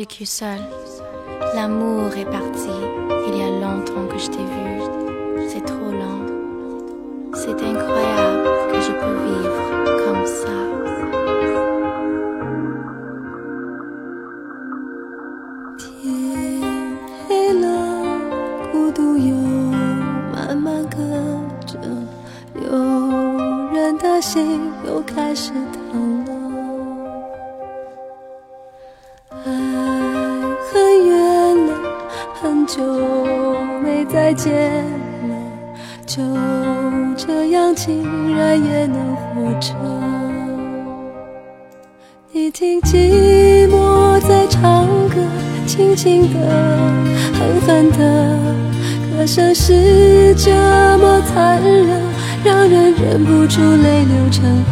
vécu seul. L'amour est parti. Il y a longtemps que je t'ai vu. C'est trop lent. C'est incroyable que je peux vivre comme ça. 天黑了，孤独又慢慢隔着，有人的心又开始 轻轻的，狠狠的，歌声是这么残忍，让人忍不住泪流成河。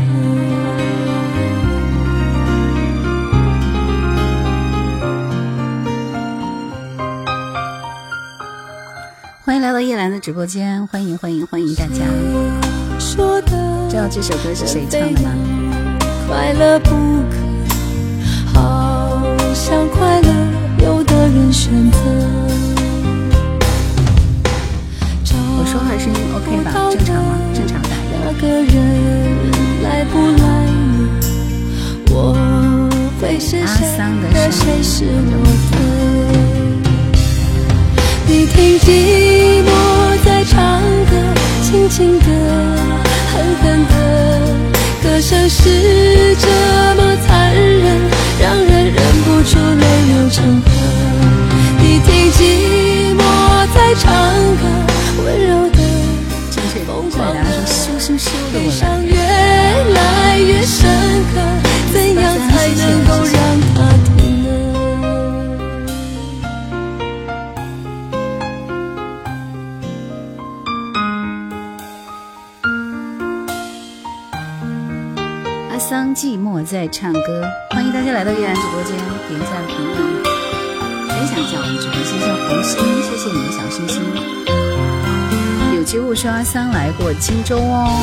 欢迎来到叶兰的直播间，欢迎欢迎欢迎大家！知道这首歌是谁唱的吗？快乐不可人选择。我说话声音 OK 吧？正常吗？正常打那个人来不来呢？我会是阿谁桑的，声音谁是我的？你听寂寞在唱歌，轻轻的，狠狠的，歌声是这么残忍，让人忍不住泪流成河。你听寂寞在唱歌，温柔的。正确正确答案是羞羞羞的。悲伤越来越深刻，怎样才能够让它停呢？阿桑寂寞在唱歌，欢迎大家来到叶兰直播间，点一下评论，分享一下我们直播间，像红心，谢谢你的小心心。有机物说阿桑来过荆州哦，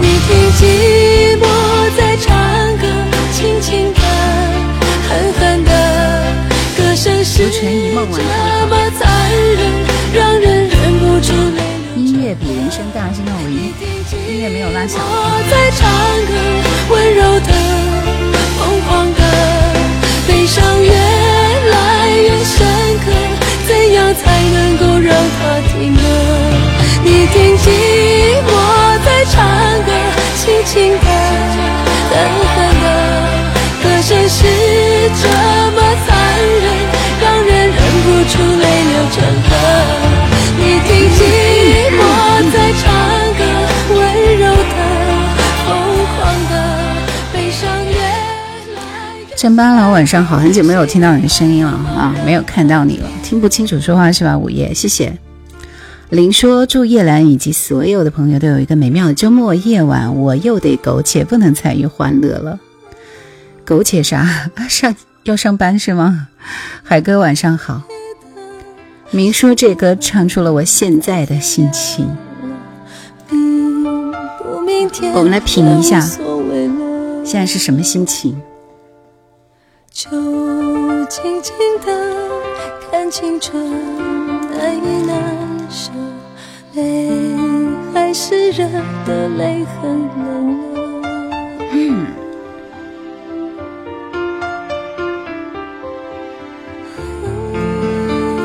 你听寂寞在唱歌，轻轻的，狠狠的，歌声是这么残忍，让人忍不住泪流。音乐比人生大，是那我音音乐没有拉响。我在唱歌，温柔的，疯狂的，悲伤越来越深刻，怎样才能够让它停呢？你听寂寞在唱歌，轻轻的，狠狠的，歌声是这么残忍，让人忍不住泪流成河。来越。郑八老，晚上好，很久没有听到你的声音了啊，没有看到你了，听不清楚说话是吧？午夜，谢谢。林说：“祝叶兰以及所有的朋友都有一个美妙的周末夜晚。我又得苟且，不能参与欢乐了。苟且啥？上要上班是吗？海哥晚上好。明说这歌唱出了我现在的心情。我们来品一下现在是什么心情？就静静的看青春难以难舍，泪还是热的，泪很冷了。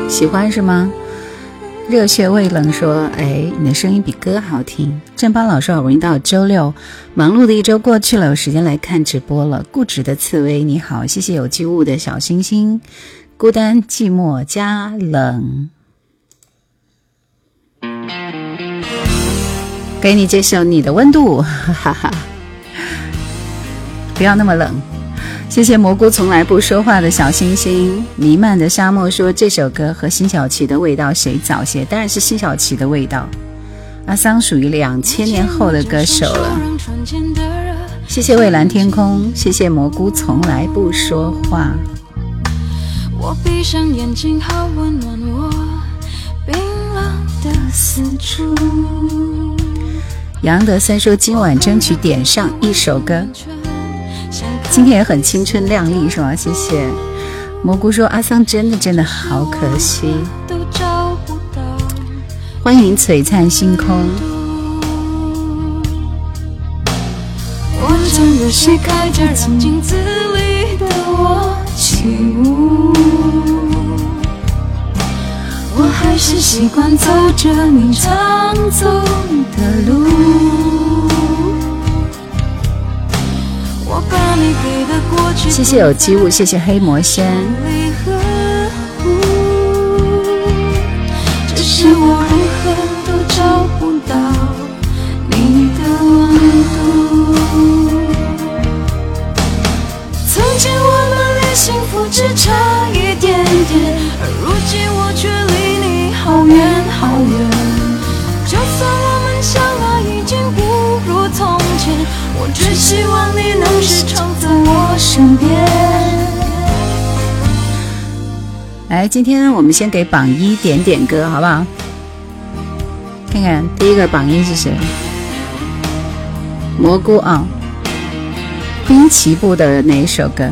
喜欢是吗？热血未冷说：“哎，你的声音比歌好听。”正邦老师好不容易到周六，忙碌的一周过去了，有时间来看直播了。固执的刺猬你好，谢谢有机物的小星星。孤单寂寞加冷，给你这首你的温度，哈哈哈，不要那么冷。谢谢蘑菇从来不说话的小星星，弥漫的沙漠说这首歌和辛晓琪的味道谁早些？当然是辛晓琪的味道。阿桑属于两千年后的歌手了。谢谢蔚蓝天空，谢谢蘑菇从来不说话。我闭上眼睛，好温暖我冰冷的四处。杨德森说今晚争取点上一首歌。今天也很青春靓丽，是吗？谢谢蘑菇说阿桑真的真的好可惜。欢迎璀璨星空。我将热水开着，让镜子里的我起舞。我还是习惯走着你常走的路。谢谢有机物，谢谢黑魔仙。只是我如何都找不到你的温度。从前我们离幸福只差一点点，而如今我却离你好远好远。就算我只希望你能时常在我身边。来，今天我们先给榜一点点歌，好不好？看看第一个榜一是谁？蘑菇啊，滨崎步的哪一首歌？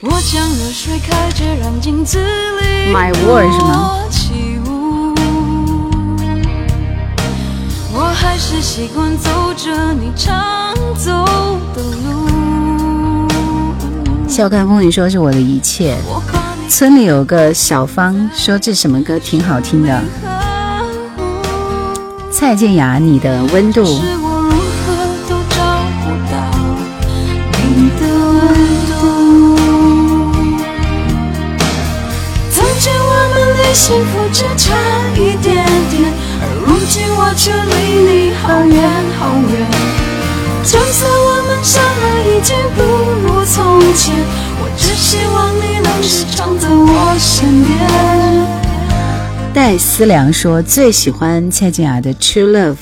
我将热水开着，让镜子里 My World 是吗习惯走着你常走的路。笑看风雨说是我的一切。村里有个小芳说这什么歌挺好听的。蔡健雅《你的温度》。是我如何都找不到你的温度。从前我们离幸福只差一点点，我却离你好远好远。就算我们相爱已经不如从前，我只希望你能时常在我身边。戴思良说最喜欢蔡健雅的《True Love》。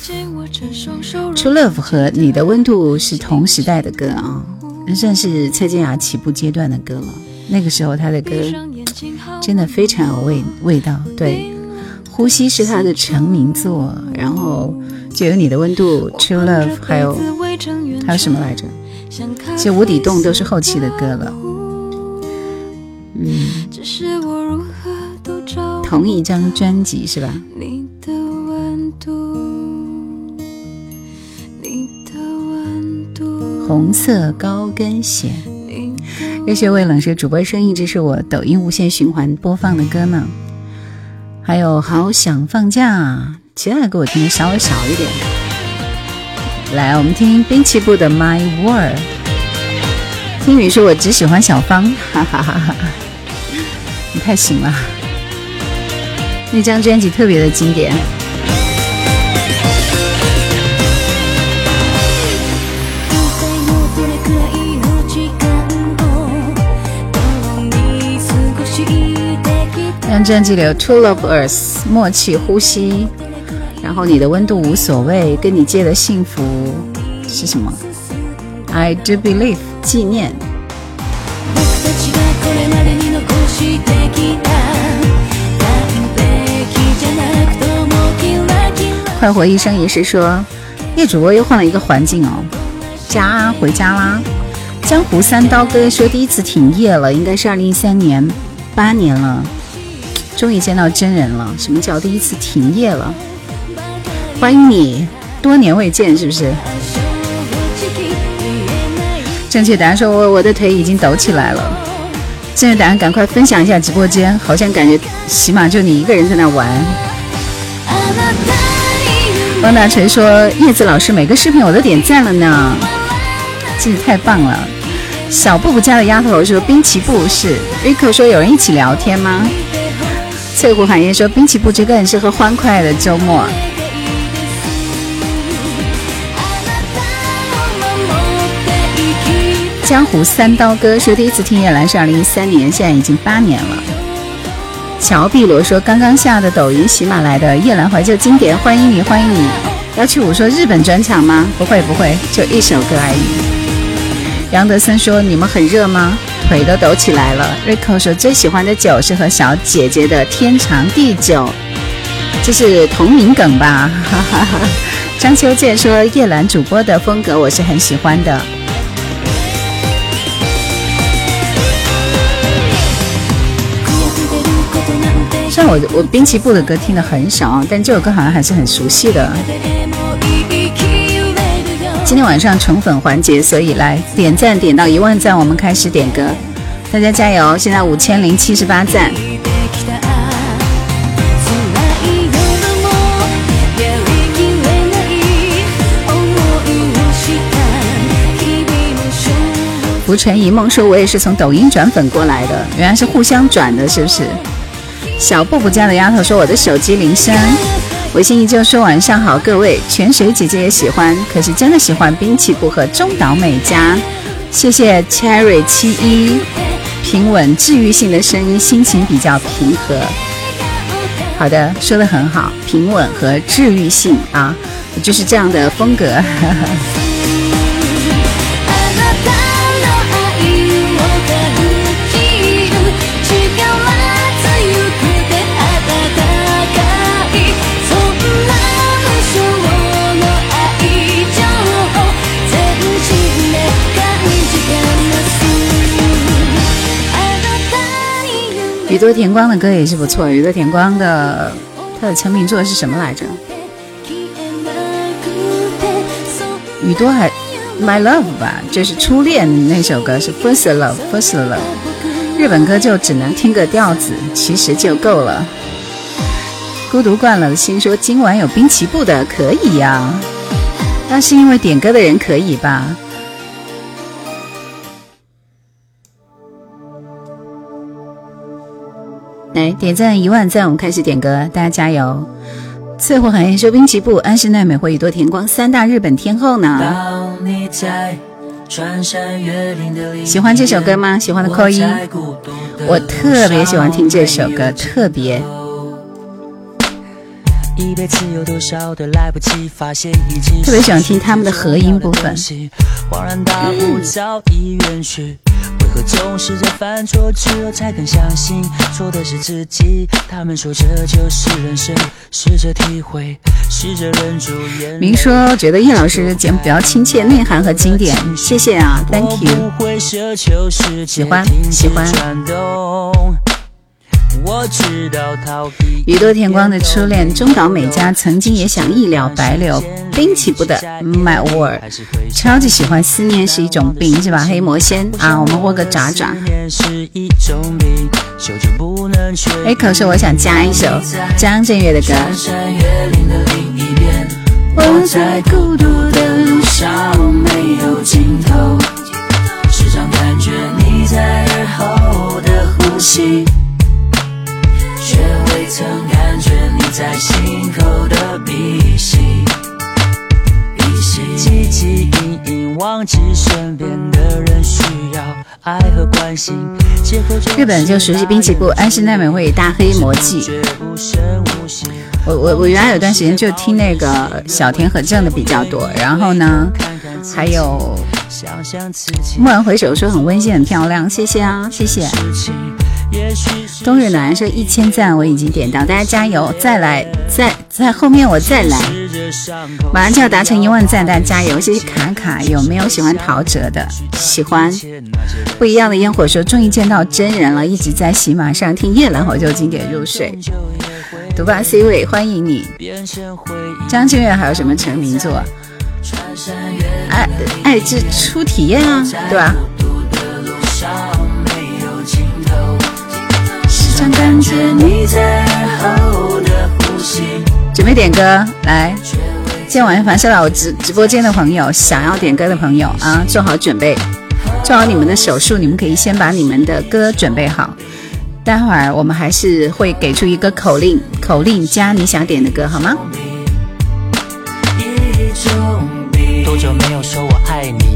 True Love 和你的温度是同时代的歌啊，算是蔡健雅起步阶段的歌了。那个时候她的歌真的非常有味味道。对，呼吸是他的成名作，然后就有你的温度、True Love，还有还有什么来着？其实无底洞都是后期的歌了。嗯，同一张专辑是吧？你的温度，你的温度，红色高跟鞋。热血未冷是主播声音，这是我抖音无限循环播放的歌呢。还有好想放假，其他的歌我听的稍微少一点。来，我们听滨崎步的《My World》。听雨说，我只喜欢小芳，哈哈哈哈！你太行了，那张专辑特别的经典。专辑里有《Two Love Earth》默契呼吸，然后你的温度无所谓，跟你借的幸福是什么？I do believe 纪念。僕たちがこれまでに残してきた完璧じゃなくともキラキラ快活一生一世说，叶主播又换了一个环境哦，家回家啦。江湖三刀哥说第一次挺业了，应该是二零一三年，八年了， 终于见到真人了。什么叫第一次停业了？欢迎你，多年未见，是不是？正直言えない正确答案说我我的腿已经抖起来了。正确答案赶快分享一下直播间，好像感觉起码就你一个人在那玩。あなたに汪大锤说叶子老师每个视频我都点赞了呢，真是太棒了。小布布家的丫头说滨崎步是 Rico 说有人一起聊天吗？ 翠湖寒夜说滨崎步之歌很适合欢快的周末。江湖三刀哥说第一次听叶兰是二零一三年，现在已经八年了。乔碧罗说刚刚下的抖音喜马来的叶兰怀旧经典，欢迎你欢迎你。幺七五说日本专场吗？不会不会，就一首歌而已。杨德森说你们很热吗？腿都抖起来了。Rico 说最喜欢的酒是和小姐姐的天长地久。这是同名梗吧？哈哈哈。张秋健说：“叶兰主播的风格我是很喜欢的。”虽然我我滨崎步的歌听的很少，但这首歌好像还是很熟悉的。今天晚上宠粉环节，所以来点赞点到一万赞，我们开始点歌，大家加油！现在五千零七十八赞。浮沉一梦说：“我也是从抖音转粉过来的，原来是互相转的，是不是？”小布布家的丫头说：“我的手机铃声。”我心依旧说：“晚上好，各位，泉水姐姐也喜欢，可是真的喜欢滨崎步和中岛美嘉。”谢谢 Cherry 七一，平稳治愈性的声音，心情比较平和。好的，说的很好，平稳和治愈性啊，就是这样的风格。宇多田光的歌也是不错。宇多田光的他的成名作是什么来着？宇多还 My Love 吧，就是初恋那首歌是 First Love，First Love。日本歌就只能听个调子，其实就够了。孤独惯了的心说今晚有滨崎步的可以呀，那是因为点歌的人可以吧？来点赞一万赞，我们开始点歌，大家加油！翠湖寒夜说滨崎步、安室奈美惠宇多田光三大日本天后呢？喜欢这首歌吗？喜欢的扣一。我特别喜欢听这首歌，特别。特别喜欢听他们的合音部分。可总是在犯错之后才肯相信错的是自己。他们说这就是人生，试着体会，试着忍住眼明说觉得叶老师节目比较亲切、内涵和经典，谢谢啊，Thank you。喜欢喜欢。宇多田光的初恋中岛美嘉曾经也想一了百了，滨崎步的 My World，超级喜欢思念是一种病是吧？黑魔仙啊，我们握个爪爪。哎，可是我想加一首张震岳的歌。我在孤独的路上没有尽头，时常感觉你在耳后的呼吸。却未曾感觉你在心口的鼻息。汲汲营营忘记身边的人需要爱和关心。日本就熟悉滨崎步、安室奈美惠、大黑魔记。我我我原来有段时间就听那个小田和正的比较多，然后呢，还有蓦然回首说很温馨很漂亮，谢谢啊，谢谢。冬日暖说一千赞我已经点到，大家加油，再来，再在后面我再来，马上就要达成一万赞，大家加油！谢谢卡卡，有没有喜欢陶喆的？喜欢不一样的烟火说终于见到真人了，一直在喜马上听夜兰火就经典入睡。独霸 C 位欢迎你，张震岳还有什么成名作？爱爱之初体验啊，对吧？想感觉你在后的呼吸准备点歌来，今天晚上凡是来我直直播间的朋友，想要点歌的朋友啊，做好准备，做好你们的手速，你们可以先把你们的歌准备好。待会儿我们还是会给出一个口令，口令加你想点的歌，好吗？多久没有说我爱你？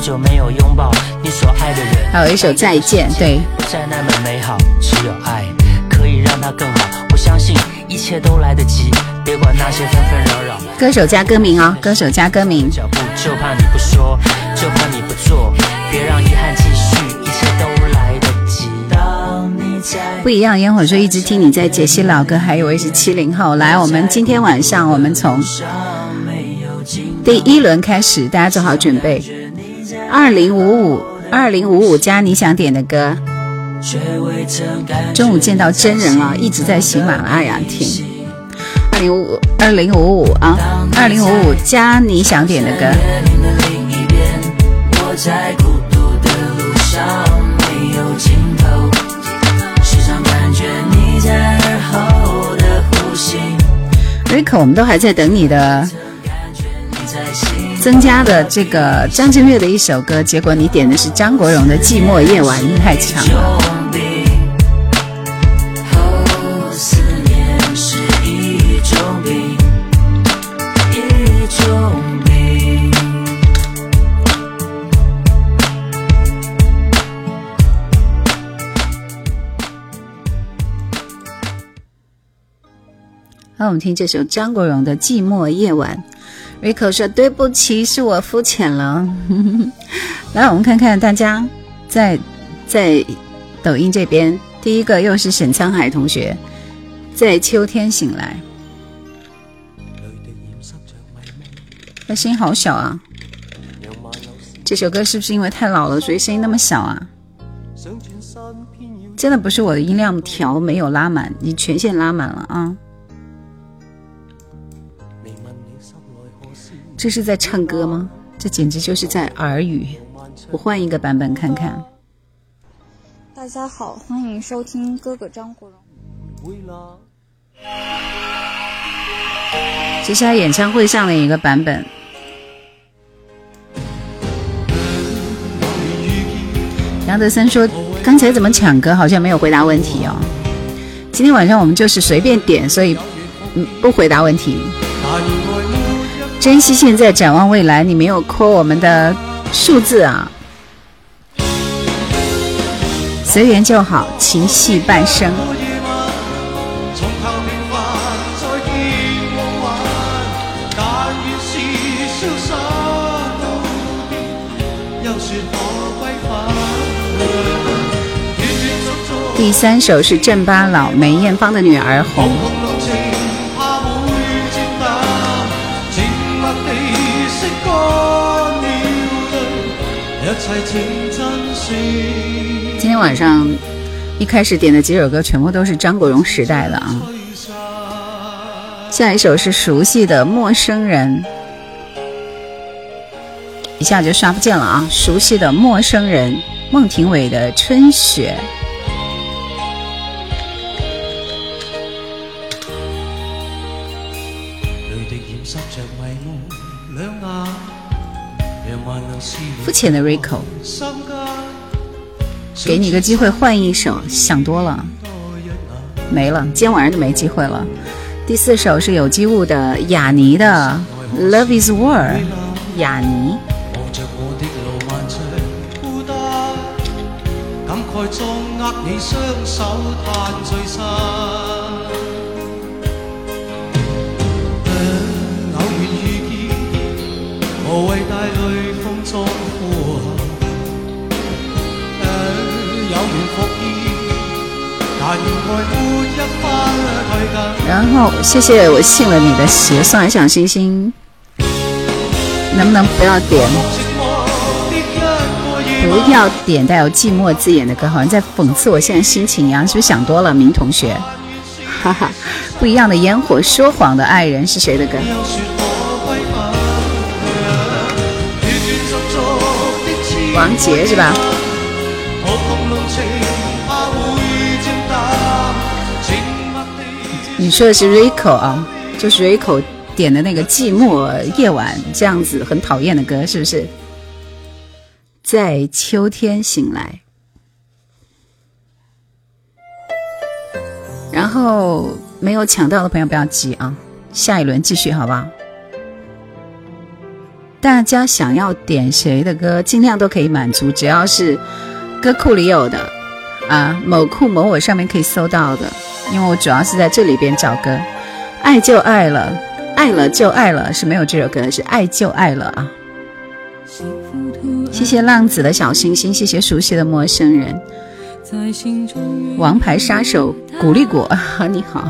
多久没有拥抱你所爱的人？还有一首再见，对。再那么美好，只有爱可以让它更好。我相信一切都来得及，别管那些纷纷扰扰。歌手加歌名啊，歌手加歌名。脚步就怕你不说，就怕你不做，别让遗憾继续，一切都来得及。当你不一样烟火说一直听你在解析老歌，还以为是七零后。来，我们今天晚上我们从第一轮开始，大家做好准备。二零五五，二零五五加你想点的歌。中午见到真人了，一直在喜马拉雅听。二零五五，二零五五啊，二零五五加你想点的歌。Rico，我们都还在等你的增加的这个张震岳的一首歌，结果你点的是张国荣的《寂寞夜晚》，太强了。好我们听这首张国荣的《寂寞夜晚》。Rico 说：“对不起，是我肤浅了。”来，我们看看大家在在抖音这边，第一个又是沈沧海同学，在秋天醒来。他声音好小啊！这首歌是不是因为太老了，所以声音那么小啊？真的不是我的音量调没有拉满，你全线拉满了啊！这是在唱歌吗？这简直就是在耳语。我换一个版本看看。大家好，欢迎收听哥哥张国荣。这是他演唱会上的一个版本。杨德森说：“刚才怎么抢歌？好像没有回答问题哦。今天晚上我们就是随便点，所以嗯不回答问题。”珍惜现在，展望未来。你没有扣我们的数字啊，随缘就好，情系半生。第三首是郑巴老梅艳芳的女儿红。今天晚上一开始点的几首歌全部都是张国荣时代的啊，下一首是熟悉的《陌生人》，一下就刷不见了啊！熟悉的《陌生人》，孟庭苇的《春雪》。浅的 Rico，给你个机会换一首，想多了，没了，今天晚上就没机会了。第四首是有机物的雅尼的《Love Is War》，雅尼。然后谢谢我信了你的邪，送来小星星，能不能不要点？不要点带有寂寞字眼的歌，好像在讽刺我现在心情一样，是不是想多了？明同学，哈哈，不一样的烟火，说谎的爱人是谁的歌？王杰是吧？你说的是 Rico 啊，就是 Rico 点的那个《寂寞夜晚》这样子很讨厌的歌，是不是？在秋天醒来，然后没有抢到的朋友不要急啊，下一轮继续好不好？大家想要点谁的歌，尽量都可以满足，只要是歌库里有的啊，某库某我上面可以搜到的。因为我主要是在这里边找歌，爱就爱了，爱了就爱了是没有这首歌，是爱就爱了啊！谢谢浪子的小星星，谢谢熟悉的陌生人。王牌杀手古力果，你好。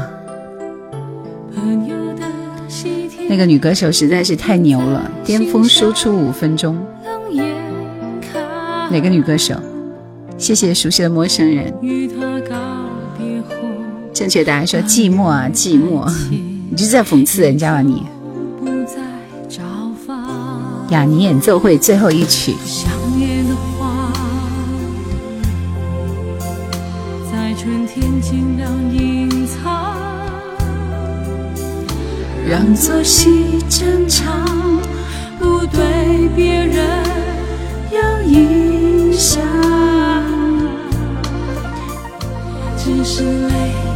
那个女歌手实在是太牛了，巅峰输出五分钟。哪个女歌手？谢谢熟悉的陌生人。正确答案说寂寞啊，寂寞。你就在讽刺人家吧你。雅尼演奏会最后一曲。让作息正常，不对别人有影响。只是累积的寂寞。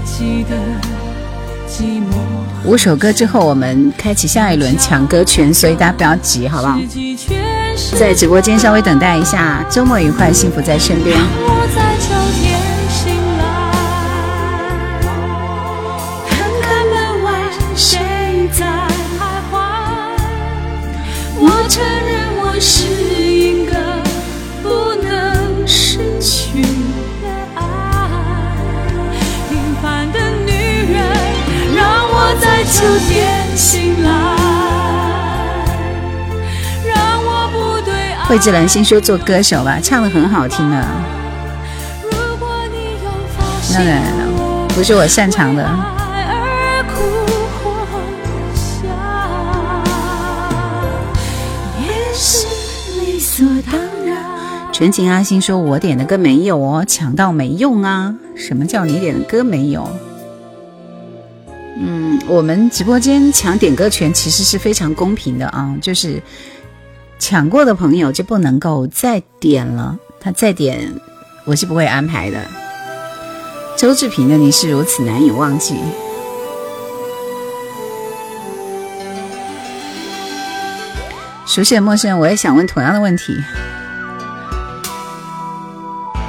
五首歌之后，我们开启下一轮抢歌权，所以大家不要急，好不好？在直播间稍微等待一下。周末愉快，幸福在身边。惠智兰先说做歌手吧，唱的很好听的。当然了，不是我擅长的。纯情阿星说：“我点的歌没有哦，抢到没用啊！什么叫你点的歌没有？”嗯，我们直播间抢点歌权其实是非常公平的啊，就是抢过的朋友就不能够再点了，他再点我是不会安排的。周志平的你是如此难以忘记。熟悉的陌生人，我也想问同样的问题。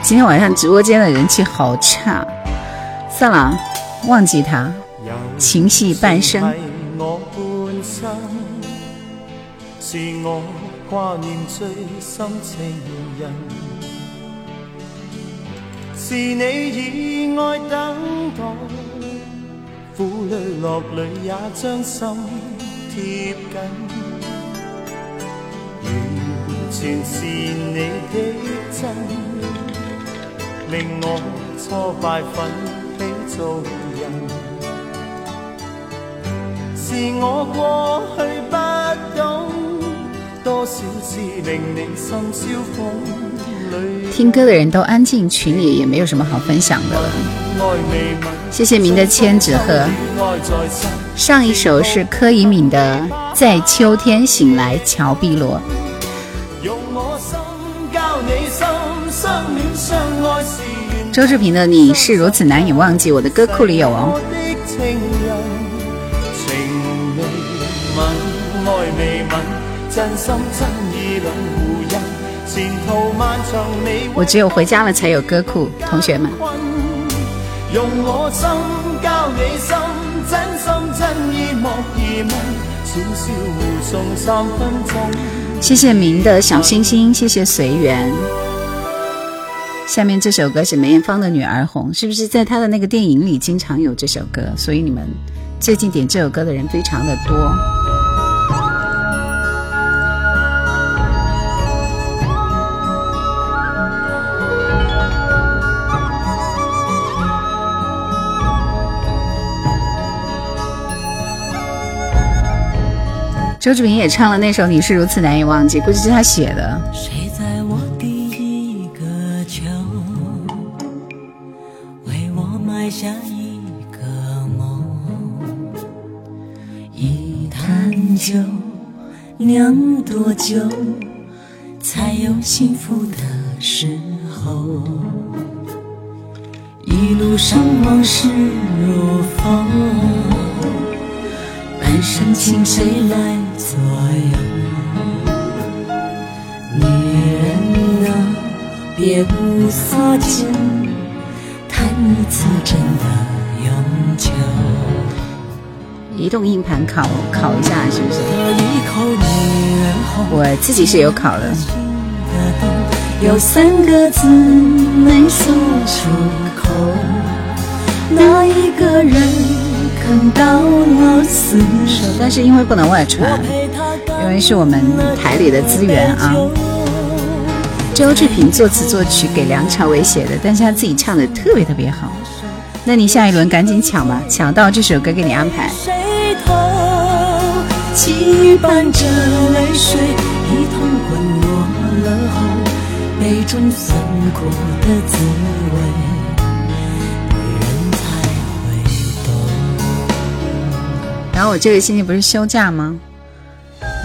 今天晚上直播间的人气好差，算了，忘记他。情系半生。挂念最深情人，是你以爱等待，苦里乐里也将心贴紧，完全是你的真，令我挫败奋起做人。是我过去不懂，听歌的人都安静，群里也没有什么好分享的了。谢谢您的千纸鹤。上一首是柯以敏的《在秋天醒来乔碧萝》。周志平的《你是如此难以忘记》，我的歌库里有哦。我只有回家了才有歌库，同学们。谢谢明的小星星，谢谢随缘。下面这首歌是梅艳芳的《女儿红》，是不是在她的那个电影里经常有这首歌？所以你们最近点这首歌的人非常的多。周志平也唱了那首《你是如此难以忘记》，估计是他写的。谁在我第一个秋，为我埋下一个梦？一坛酒，酿多久才有幸福的时候？一路上往事如风，半生情谁来？左右，女人啊，别无所求，谈一次真的永久。移动硬盘考考一下，是不是？我自己是有考的。有三个字没说出口，那一个人看到了厮守。但是因为不能外传，因为是我们台里的资源啊。周志平作词作曲给梁朝伟写的，但是他自己唱的特别特别好。那你下一轮赶紧抢吧，抢到这首歌给你安排。伴着泪水一同滚落了后，杯中酸苦的滋味，然后我这个星期不是休假吗？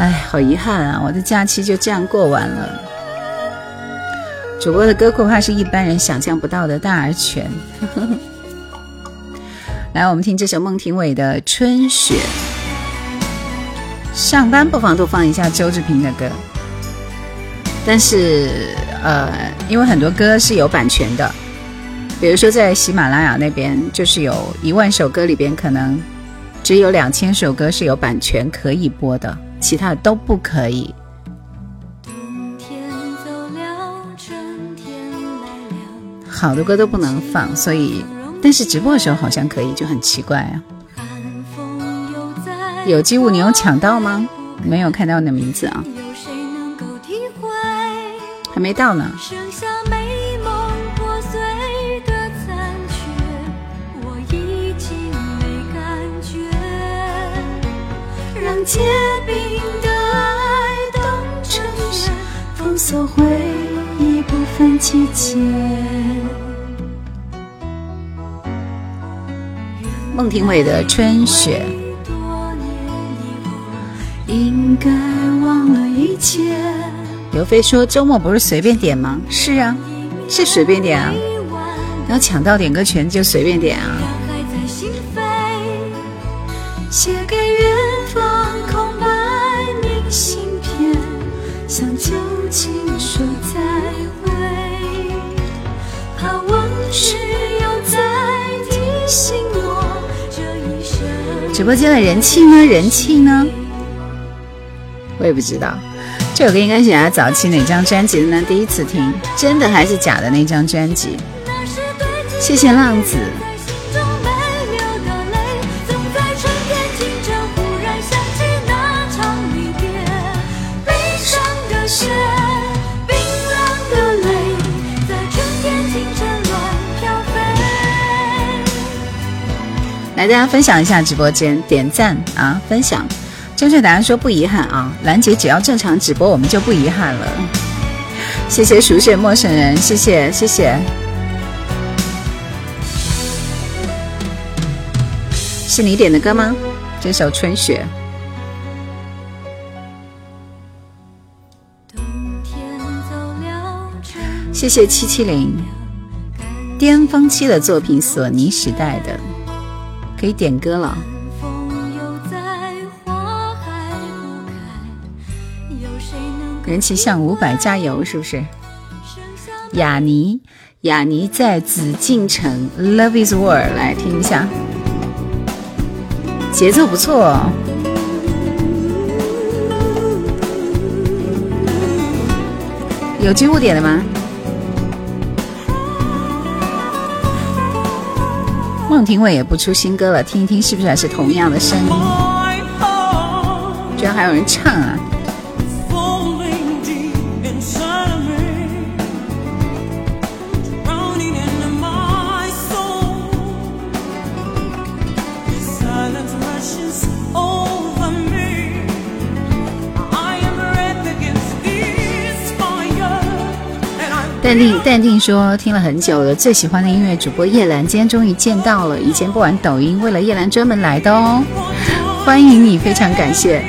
哎，好遗憾啊，我的假期就这样过完了。主播的歌库怕是一般人想象不到的大而全。来，我们听这首孟庭苇的《春雪》。上班不妨多放一下周志平的歌，但是呃，因为很多歌是有版权的，比如说在喜马拉雅那边，就是有一万首歌里边，可能只有两千首歌是有版权可以播的，其他的都不可以。好多歌都不能放，所以。但是直播的时候好像可以，就很奇怪啊。有机物你有抢到吗？没有看到你的名字啊，还没到呢。孟庭苇的《春雪》，应该忘了一切。刘飞说：“周末不是随便点吗？”是啊，是随便点啊。要抢到点歌权就随便点啊。写给远想旧情说再会，怕往事又再提醒。直播间的人气呢？人气呢？我也不知道，这首歌应该是他早期哪张专辑的呢？第一次听，真的还是假的那张专辑？谢谢浪子。来，大家分享一下直播间，点赞啊，分享。正确答案说不遗憾啊，兰姐只要正常直播，我们就不遗憾了。谢谢熟悉陌生人，谢谢谢谢。是你点的歌吗？这首《春雪》。谢谢七七零，巅峰期的作品，索尼时代的。可以点歌了。人气向五百加油，是不是？雅尼，雅尼在紫禁城，Love is War，来听一下，节奏不错。哦有机物点的吗？孟庭苇也不出新歌了，听一听是不是还是同样的声音？居然还有人唱啊！淡定淡定说听了很久了，最喜欢的音乐主播叶兰，今天终于见到了。以前不玩抖音，为了叶兰专门来的哦。欢迎你，非常感谢。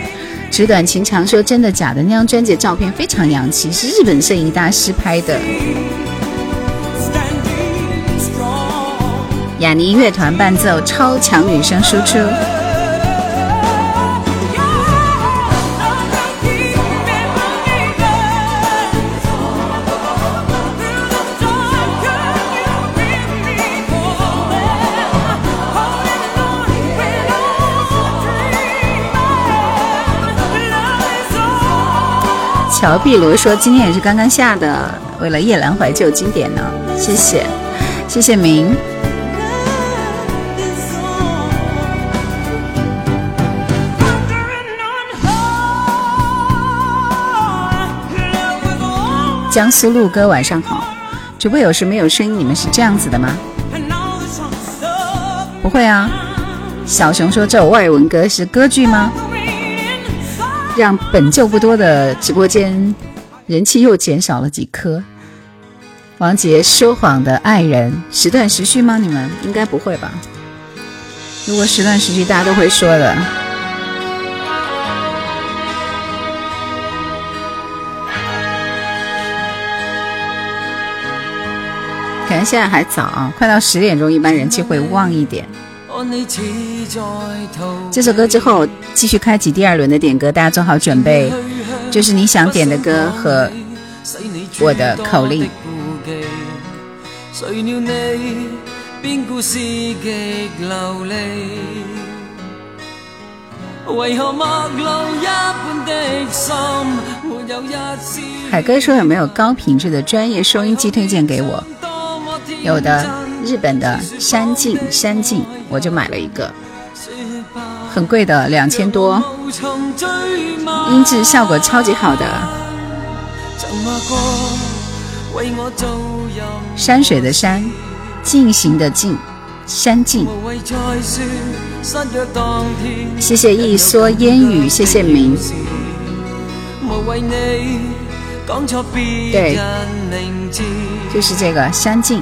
纸短情长说真的假的？那张专辑照片非常洋气，是日本摄影大师拍的。雅尼乐团伴奏，超强女声输出。乔碧罗说：“今天也是刚刚下的，为了夜阑怀旧经典呢，谢谢，谢谢明。江苏路哥，晚上好。主播有时没有声音，你们是这样子的吗？不会啊。小熊说：“这外文歌是歌剧吗？”让本就不多的直播间人气又减少了几颗。王杰说谎的爱人，时断时续吗？你们应该不会吧？如果时断时续，大家都会说的。可能现在还早，快到十点钟，一般人气会旺一点。这首歌之后继续开启第二轮的点歌，大家做好准备，就是你想点的歌和我的口令。海哥说有没有高品质的专业收音机推荐给我？有的日本的山境山境，我就买了一个，很贵的，两千多，音质效果超级好的。山水的山，进行的进，山境。谢谢一蓑烟雨，谢谢明。对，就是这个山境。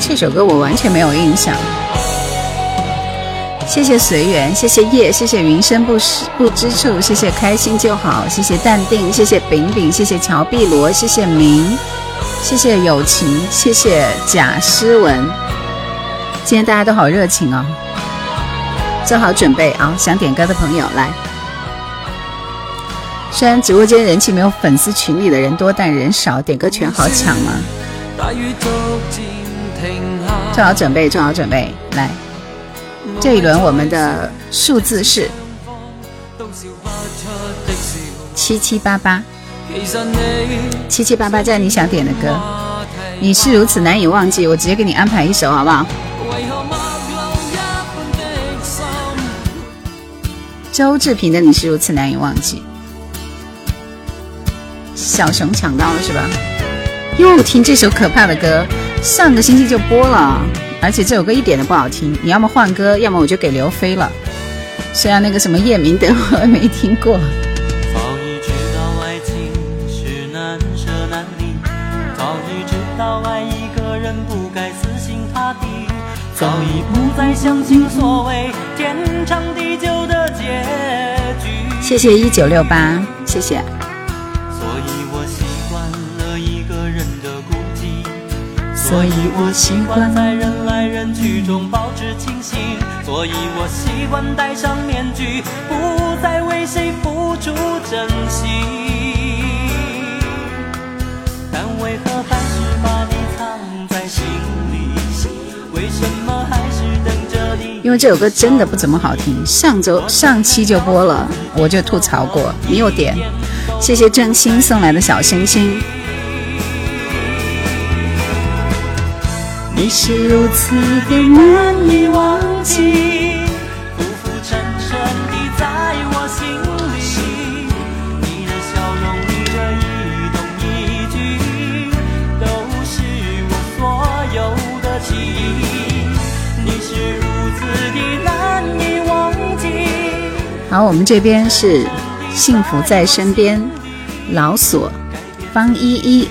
这首歌我完全没有印象。谢谢随缘，谢谢夜，谢谢云深不不知处，谢谢开心就好，谢谢淡定，谢谢饼饼，谢谢乔碧罗，谢谢明，谢谢友情，谢谢贾诗文。今天大家都好热情哦。做好准备啊！想点歌的朋友来。虽然直播间人气没有粉丝群里的人多，但人少，点歌权好抢吗？做好准备，做好准备，来。这一轮我们的数字是七七八八，七七八八，在你想点的歌，你是如此难以忘记，我直接给你安排一首，好不好？周志平的《你是如此难以忘记》，小熊抢到了是吧？又听这首可怕的歌，上个星期就播了，而且这首歌一点都不好听。你要么换歌，要么我就给刘飞了。虽然那个什么夜明灯我没听过。早已不再相信所谓天长地久的结局。谢谢一九六八，谢谢。所以我习惯了一个人的孤寂，所以我习惯在人来人去中保持清醒，所以我习惯戴上面具，不再为谁付出真心。但为何还是把你藏在心里？为什么还是等着你？因为这首歌真的不怎么好听，上周上期就播了。我就吐槽过，你有点，谢谢郑兴送来的小星星。你是如此的难以忘记，好，我们这边是幸福在身边，老索，方依依，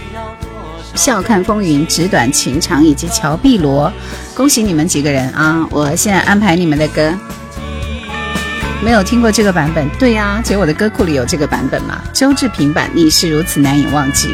笑看风云、纸短情长以及乔碧罗，恭喜你们几个人啊！我现在安排你们的歌。没有听过这个版本，对呀，只有我的歌库里有这个版本嘛？周志平版，你是如此难以忘记。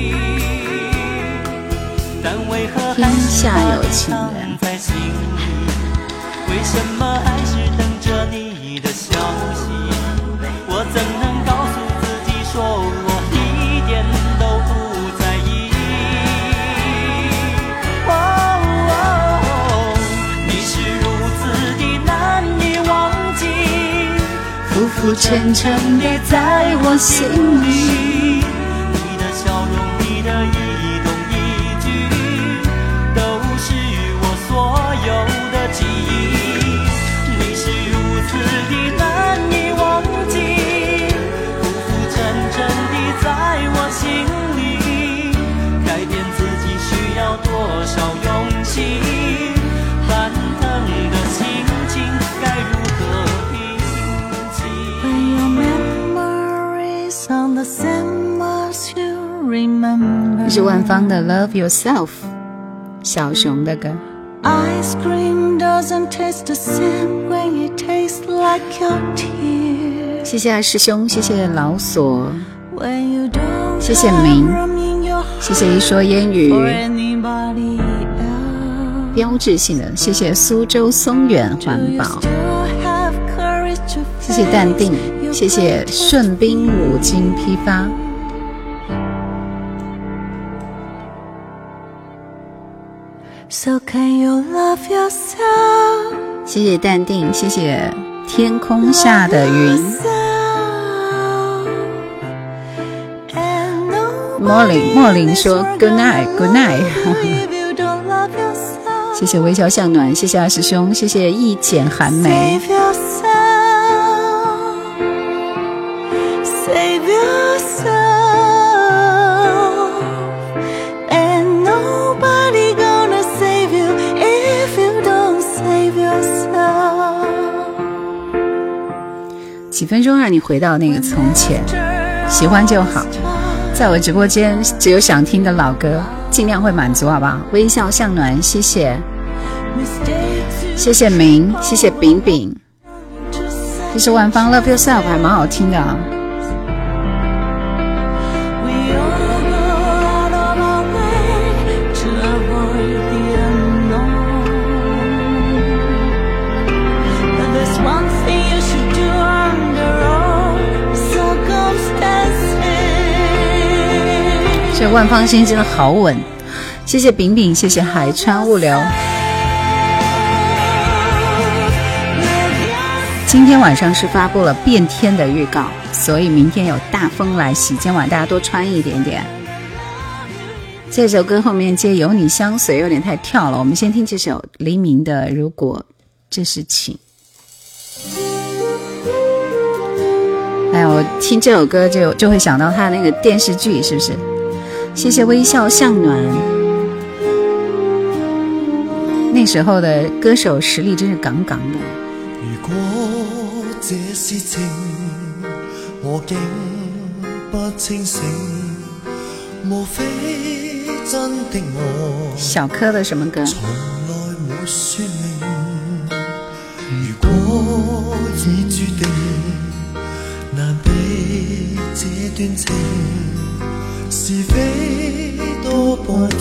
但为何天下有情人？在心里，为什么还是等着你的消息？我怎能告诉自己说我一点都不在意？哦，你是如此的难以忘记，浮浮沉沉的在我心里。是万芳的《Love Yourself》，小熊的歌。Ice cream doesn't taste the same when it tastes like your tears 谢谢二师兄，谢谢老索谢谢明谢谢一说烟雨标志性的，谢谢苏州松远 Do 环保谢谢淡定谢谢顺滨五金批发，So can you love yourself 谢谢淡定，谢谢天空下的云。莫林莫林说 Good night Good night，谢谢微笑向暖，谢谢二师兄，谢谢一剪寒梅，Save yourself. Save yourself. 几分钟让你回到那个从前，喜欢就好。在我直播间，只有想听的老歌，尽量会满足，好不好？微笑向暖，谢谢，谢谢明，谢谢饼饼，这是万芳 Love Yourself，还蛮好听的啊。万芳心真的好稳，谢谢饼饼，谢谢海川物流。今天晚上是发布了变天的预告，所以明天有大风来袭，今晚大家多穿一点点。这首歌后面接有你相随有点太跳了，我们先听这首黎明的《如果这是情》。哎呀，我听这首歌就就会想到他那个电视剧，是不是？谢谢微笑向暖。那时候的歌手实力真是杠杠的。如果这是情，我竟不清醒，莫非真的我小柯的什麼歌？從來沒說明？如果已注定，难避这段情，是非多波折，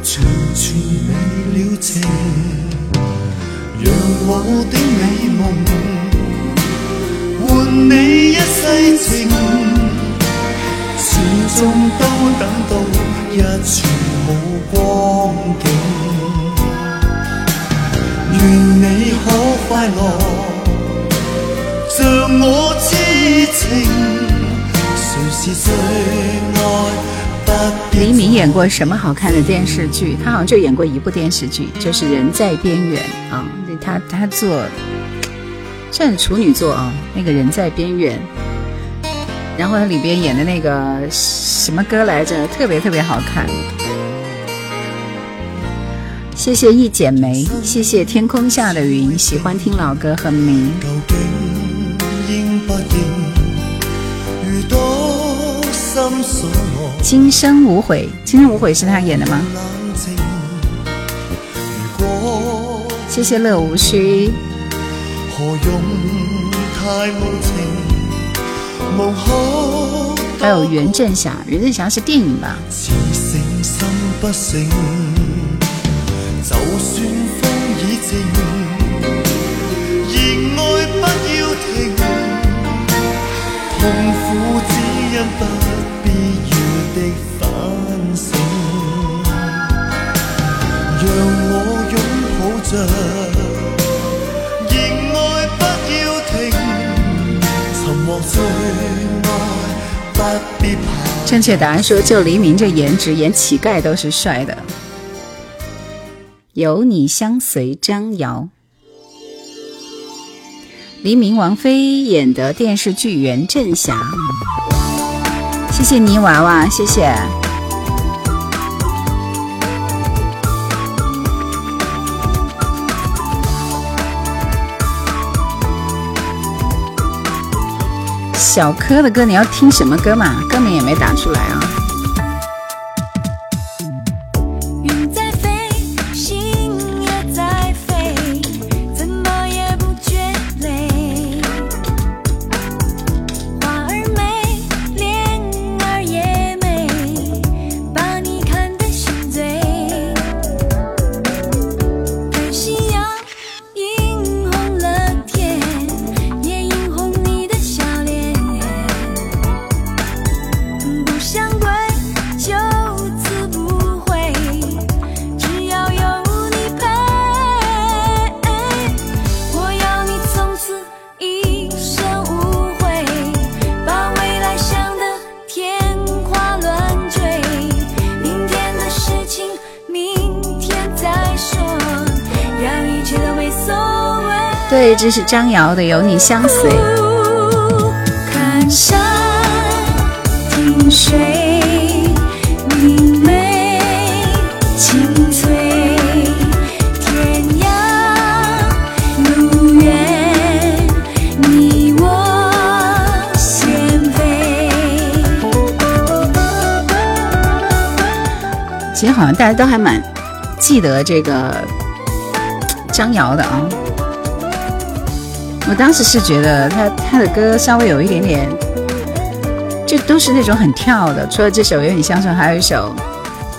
長存未了情。讓我的美夢換你一世情，始終都等到一處好光景。愿你可快乐，像我痴情，黎明演过什么好看的电视剧？他好像就演过一部电视剧，就是《人在边缘》啊。他他做，这处女座啊，那个人在边缘。然后他里边演的那个什么歌来着？特别特别好看。谢谢一剪梅，谢谢天空下的云，喜欢听老歌很迷。今生无悔，今生无悔是他演的吗？谢谢乐无须，何用太无情，无可还有袁振霞，袁振霞是电影吧？似醒心不醒，就算风已静，仍愛不要停。痛苦只因不的反省，讓我擁抱着，正确答案说，就黎明这颜值，演乞丐都是帅的。有你相随，张瑶。黎明、王菲演的电视剧《袁振霞》。谢谢泥娃娃，谢谢。小柯的歌，你要听什么歌嘛？歌名也没打出来啊。对，这是张瑶的《有你相随》。看山，听水，明媚，清脆，天涯路远，你我先飞。其实好像大家都还蛮记得这个张瑶的啊。我当时是觉得他他的歌稍微有一点点，就都是那种很跳的。除了这首《有你相随》，还有一首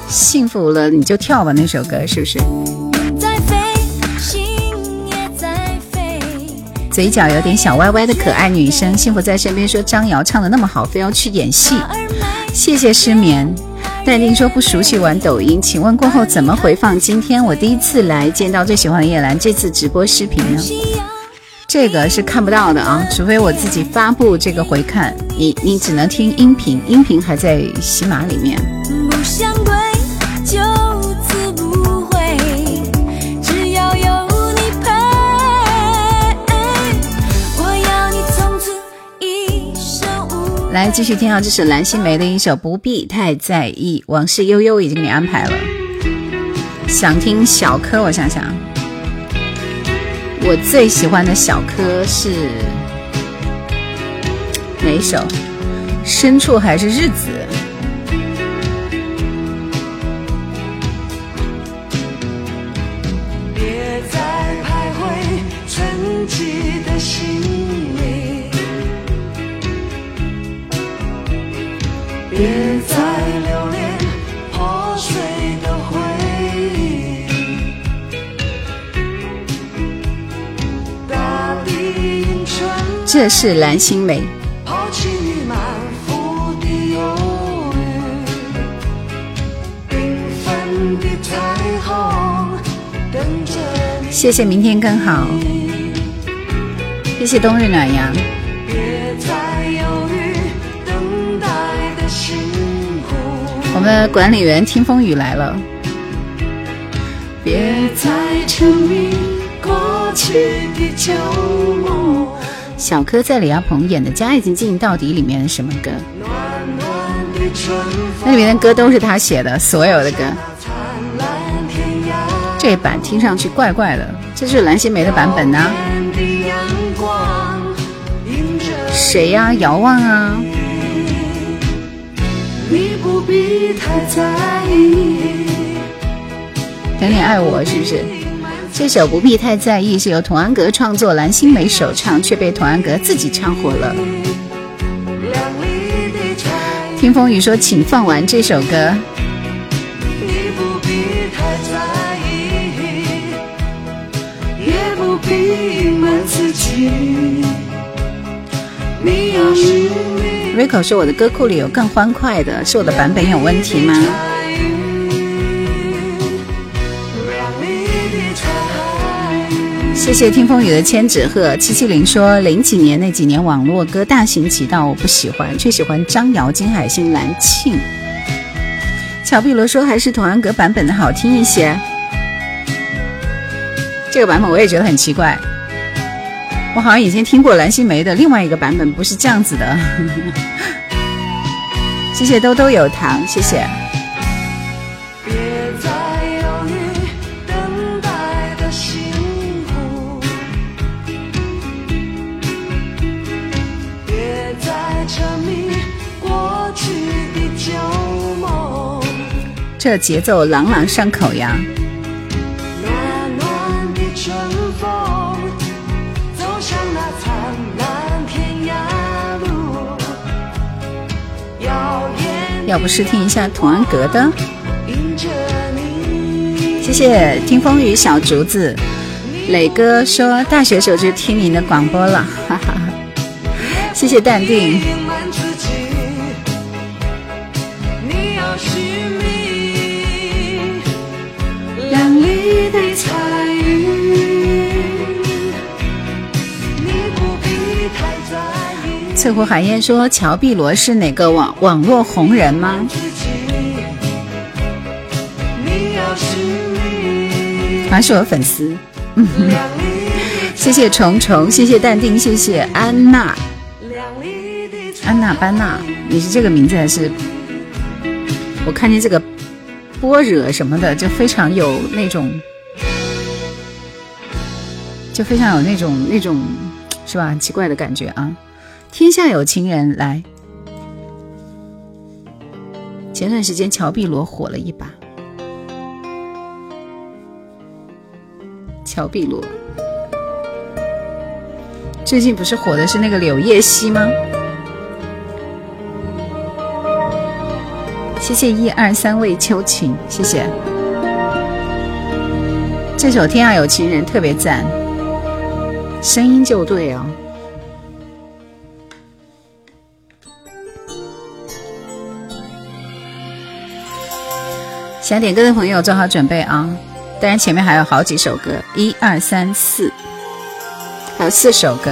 《幸福了你就跳吧》那首歌，是不是？云在飞，心也在飞。嘴角有点小歪歪的可爱女生，幸福在身边说张瑶唱的那么好，非要去演戏。谢谢失眠。淡定说不熟悉玩抖音，请问过后怎么回放？今天我第一次来见到最喜欢的叶兰，这次直播视频呢？这个是看不到的啊，除非我自己发布这个回看，你你只能听音频，音频还在喜马里面。不想归，就此不回，只要有你陪。我要你从此一生无来继续听啊这是蓝心湄的一首《不必太在意》，往事悠悠已经给你安排了。想听小柯，我想想，我最喜欢的小柯是哪一首？深处还是日子？这是蓝心湄。谢谢明天更好，谢谢冬日暖阳。我们的管理员听风雨来了，别再沉迷过去的旧梦，小柯在李亚鹏演的《家已经进到底》里面的什么歌？那里面的歌都是他写的，所有的歌。灿烂天涯。这版听上去怪怪的，这是蓝心湄的版本呢、谁呀、遥望啊，你不必太在意。等你爱我是不是？这首不必太在意是由童安格创作，蓝心湄首唱，却被童安格自己唱火了。听风雨说，请放完这首歌。Rico 说我的歌库里有更欢快的，是我的版本有问题吗？谢谢听风雨的千纸鹤七七零说，零几年那几年网络歌大行其道，我不喜欢，却喜欢张瑶、金海心、蓝庆。乔碧罗说还是童安格版本的好听一些。这个版本我也觉得很奇怪，我好像以前听过蓝心湄的另外一个版本，不是这样子的。谢谢兜兜有糖，谢谢。这节奏朗朗上口呀！要不试听一下童安格的？谢谢听风雨小竹子，磊哥说大学时候就听您的广播了，哈哈。谢谢淡定，翠湖海燕说乔碧罗是哪个网网络红人吗？自己，你要寻觅好像是我粉丝。谢谢虫虫，谢谢淡定，谢谢安娜安娜班纳，你是这个名字还是？我看见这个波惹什么的，就非常有那种，就非常有那种那种，是吧？很奇怪的感觉啊！天下有情人来。前段时间乔碧罗火了一把，乔碧罗最近不是火的是那个柳叶熙吗？谢谢一二三位秋晴，谢谢。这首《天下有情人》特别赞，声音就对哦。想点歌的朋友做好准备啊！当然前面还有好几首歌，一二三四，还有四首歌。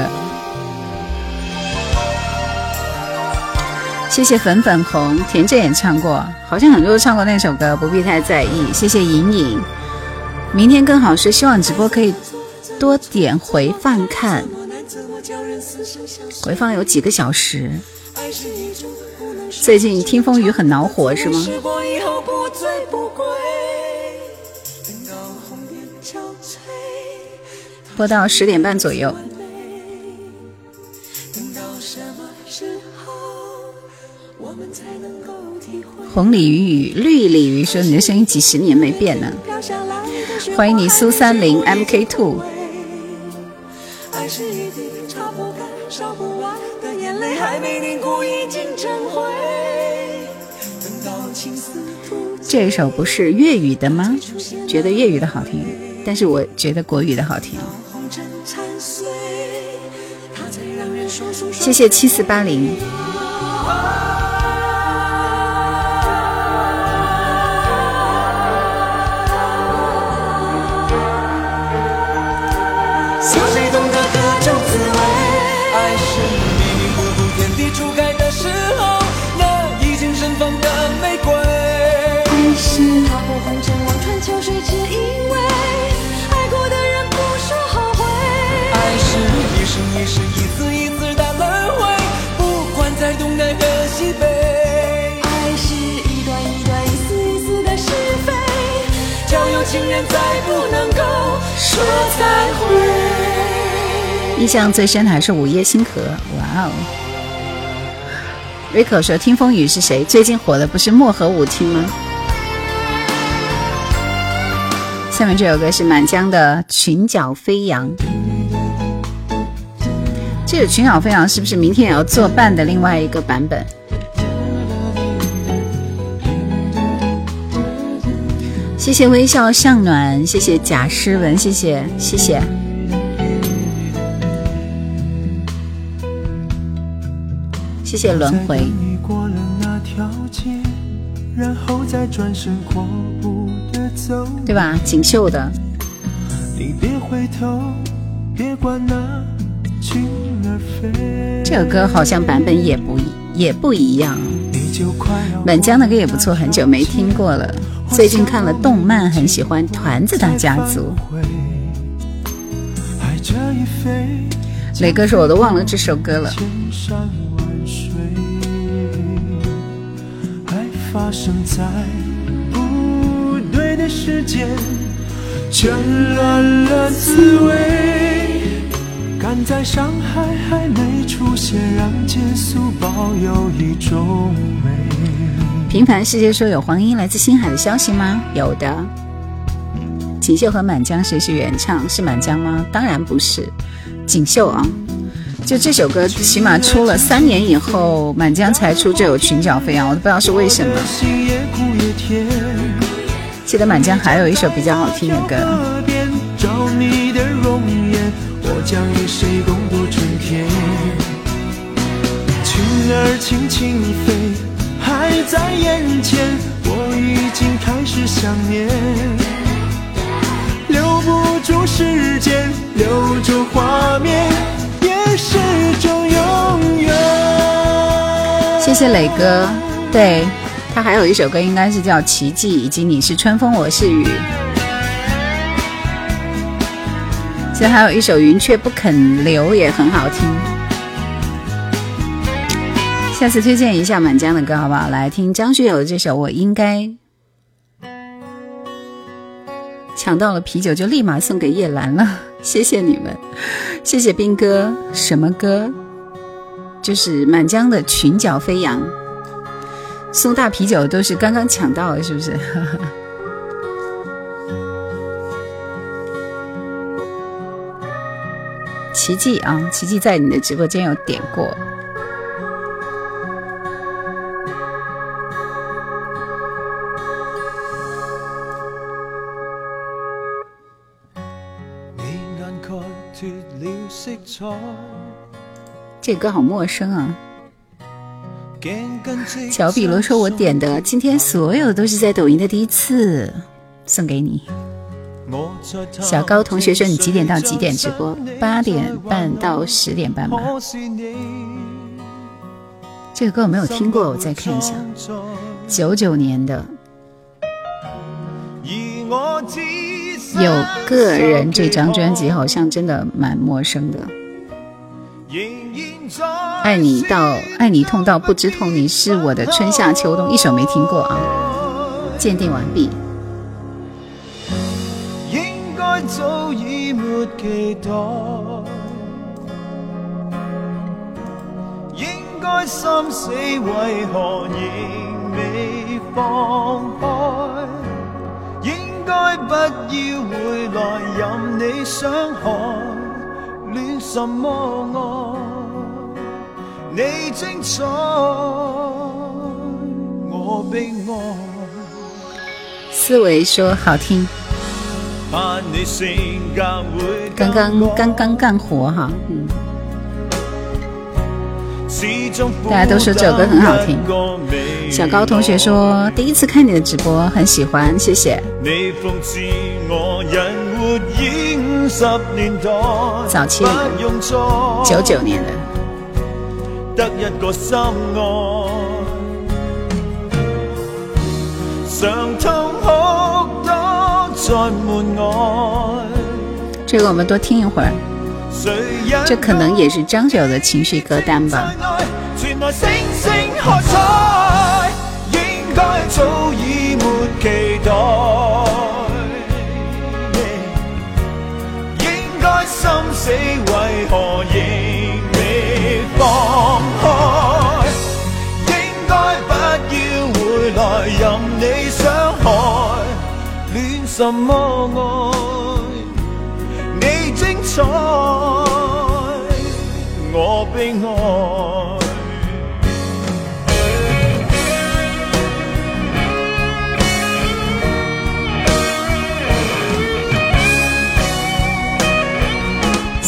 谢谢粉粉红，田震也唱过，好像很多人唱过那首歌，不必太在意。谢谢莹莹，明天更好是希望直播可以多点回放看，回放有几个小时。最近听风雨很恼火是吗？红颜憔悴，播到十点半左右。红鲤鱼与绿鲤鱼说：“你的声音几十年没变呢。欢迎你苏三零 MK Two。眼泪，还没凝固已经成灰。等到青丝吐这首不是粤语的吗？觉得粤语的好听，但是我觉得国语的好听。谢谢七四八零。情人再不能够说再会。印象最深的还是《午夜星河》，哇哦！Rico 说：“听风雨是谁？最近火的不是漠河舞厅吗？”下面这首歌是满江的《裙角飞扬》。这个《裙角飞扬》是不是明天也要作伴的另外一个版本？谢谢微笑向暖，谢谢贾诗文，谢谢谢谢。谢谢轮回。对吧？锦绣的。这首歌好像版本也不一也不一样。满江的歌也不错，很久没听过了。最近看了动漫，很喜欢《团子大家族》。磊哥说我都忘了这首歌了。千山万水，爱发生在不对的时间，沾染了滋味。赶在伤害还没出现，让结束保有一种美。平凡世界说有黄英来自星海的消息吗？有的。锦绣和满江谁是原唱？是满江吗？当然不是，锦绣啊。就这首歌，起码出了三年以后，满江才出这首《裙角飞扬》，我都不知道是为什么。记得满江还有一首比较好听的歌，眼前，我已经开始想念。留不住时间，留住画面，也是种永远。谢谢磊哥。对他还有一首歌，应该是叫《奇迹》，以及《你是春风我是雨》。其实还有一首《云却不肯留》也很好听。下次推荐一下满江的歌好不好？来听张学友的这首《我应该》。抢到了啤酒就立马送给叶兰了，谢谢你们，谢谢兵哥。什么歌？就是满江的《裙角飞扬》。送大啤酒都是刚刚抢到的，是不是？奇迹啊，奇迹在你的直播间有点过。这歌好陌生啊！乔比罗说：“我点的今天所有都是在抖音的第一次，送给你。”小高同学说：“你几点到几点直播？八点半到十点半吧。可是你這個歌我没有听过，我再看一下。九九年的，有个人这张专辑好像真的蛮陌生的。仍然在愛你到愛你痛到不知痛，你是我的春夏秋冬，一首沒聽過啊。鑑定完畢。應該早已沒期待，應該心死為何仍未放開？應該不要回來任你傷害，戀什麼愛？你精彩，我悲哀。思维说好聽，怕你性格會剛剛剛剛幹活哈，嗯，大家都说这首歌很好听。小高同学说第一次看你的直播很喜欢，谢谢。你早期的不用再九九年的，得一個心愛，常痛哭多再門外，這個我们多听一会儿。这可能也是张学友的情绪歌单吧。传来星星喝彩，应该早已没期待，死，为何仍未放开？应该不要回来，任你伤害，恋什么爱？你精彩，我悲哀。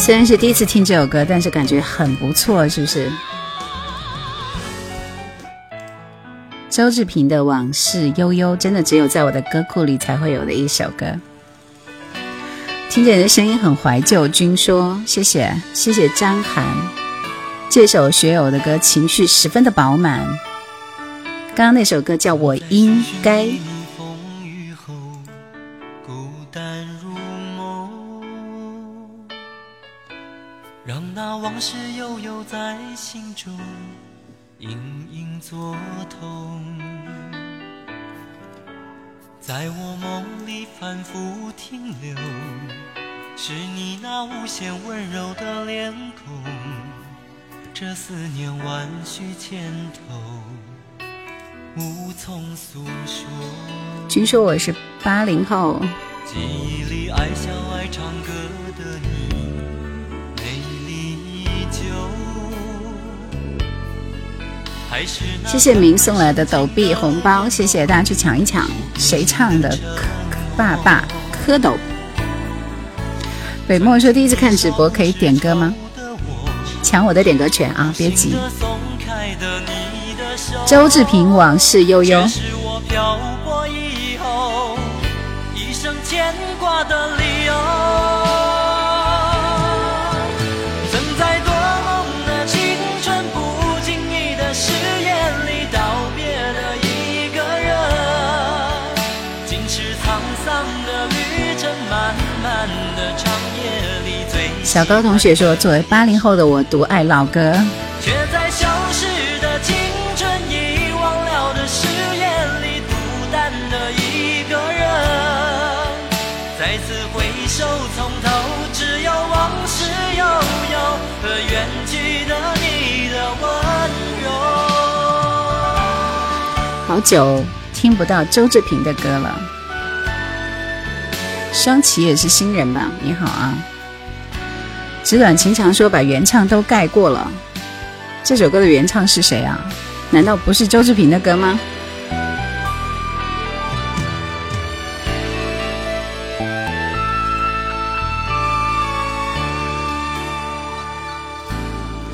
虽然是第一次听这首歌，但是感觉很不错，是不是？周志平的《往事悠悠》真的只有在我的歌库里才会有的一首歌。听着你的声音很怀旧，君说谢谢谢谢张涵，这首学友的歌情绪十分的饱满。刚刚那首歌叫我应该。往事悠悠在心中隐隐作痛，在我梦里反复停留，是你那无限温柔的脸孔，这思念万绪千头，无从诉说。据说我是八零后。记忆里爱笑爱唱歌的你。谢谢明送来的抖币红包，谢谢大家去抢一抢。谁唱的？爸爸蝌蚪。北漠说第一次看直播可以点歌吗？抢我的点歌权啊！别急。周志平往事悠悠。小高同学说：“作为八零后的我，独爱老歌。”好久听不到周志平的歌了。双旗也是新人吧？你好啊。纸短情长说把原唱都盖过了，这首歌的原唱是谁啊？难道不是周志平的歌吗？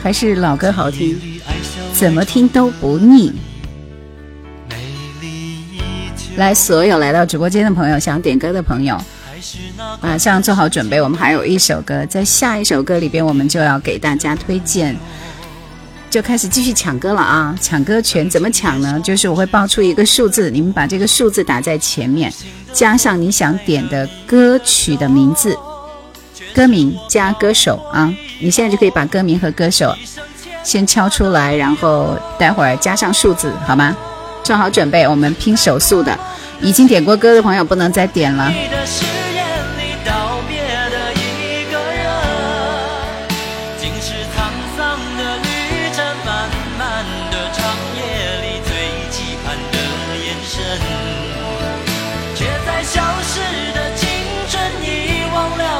还是老歌好听，怎么听都不腻。来，所有来到直播间的朋友，想点歌的朋友。马上做好准备，我们还有一首歌，在下一首歌里边，我们就要给大家推荐，就开始继续抢歌了啊！抢歌权怎么抢呢？就是我会报出一个数字，你们把这个数字打在前面，加上你想点的歌曲的名字，歌名加歌手啊！你现在就可以把歌名和歌手先敲出来，然后待会儿加上数字，好吗？做好准备，我们拼手速的，已经点过歌的朋友不能再点了。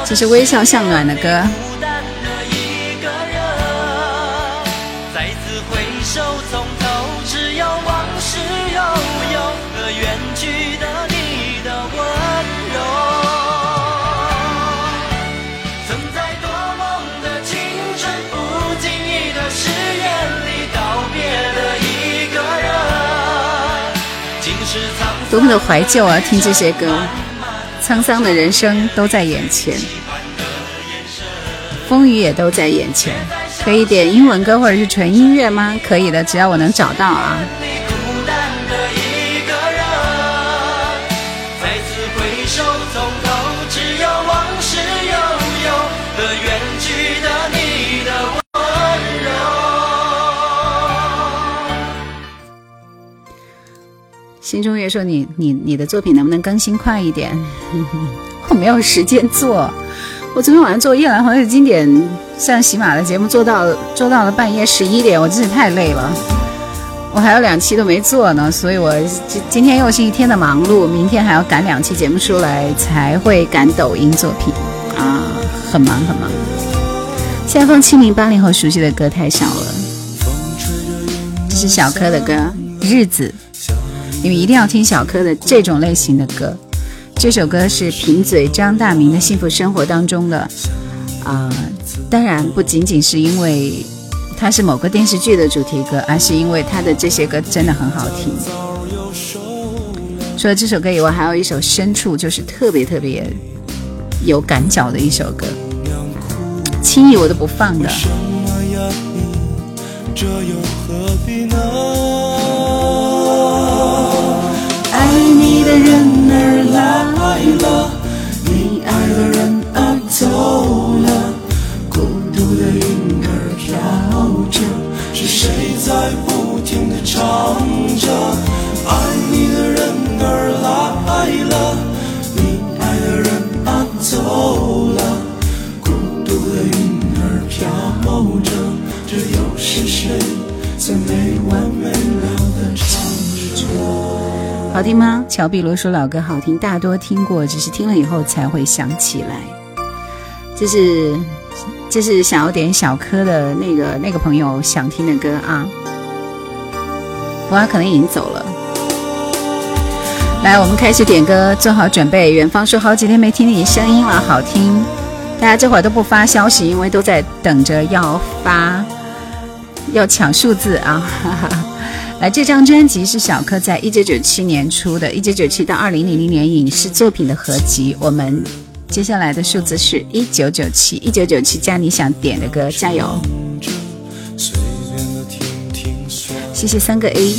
这是微笑向暖的歌。多么的怀旧啊！听这些歌，沧桑的人生都在眼前，风雨也都在眼前。可以点英文歌或者是纯音乐吗？可以的，只要我能找到啊。心中月说你你你的作品能不能更新快一点？我没有时间做。我昨天晚上做《夜兰黄的经典》上喜马的节目，做到做到了半夜十一点，我真是太累了。我还有两期都没做呢，所以我今今天又是一天的忙碌，明天还要赶两期节目出来，才会赶抖音作品啊，很忙很忙。现在放清明八零后熟悉的歌太少了，这是小柯的歌《日子》，你们一定要听小柯的这种类型的歌。这首歌是贫嘴张大民的《幸福生活》当中的啊，当然不仅仅是因为它是某个电视剧的主题歌，而是因为他的这些歌真的很好听。除了这首歌以外，还有一首《深处》，就是特别特别有感脚的一首歌。轻易我都不放的。这又何必呢来了，你爱的人儿走了，孤独的云儿飘着，是谁在不停地唱着？好听吗？乔碧罗说老歌好听，大多听过，只是听了以后才会想起来。这是这是想要点小柯的那个那个朋友想听的歌啊，不过他可能已经走了。来，我们开始点歌，做好准备。远方说好几天没听你声音了，好听。大家这会儿都不发消息，因为都在等着要发，要抢数字啊！来，这张专辑是小柯在一九九七年出的，一九九七到二零零零年影视作品的合集。我们接下来的数字是一九九七，一九九七加你想点的歌，加油！谢谢三个 A。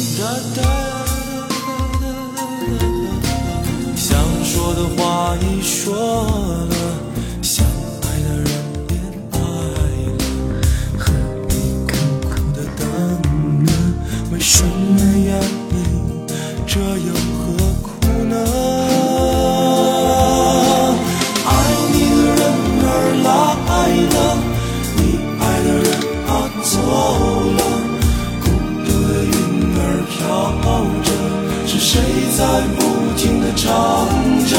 想说的话已说了。为什么呀你，这又何苦呢？爱你的人儿来了，你爱的人啊走了，孤独的云儿飘着，是谁在不停地唱着？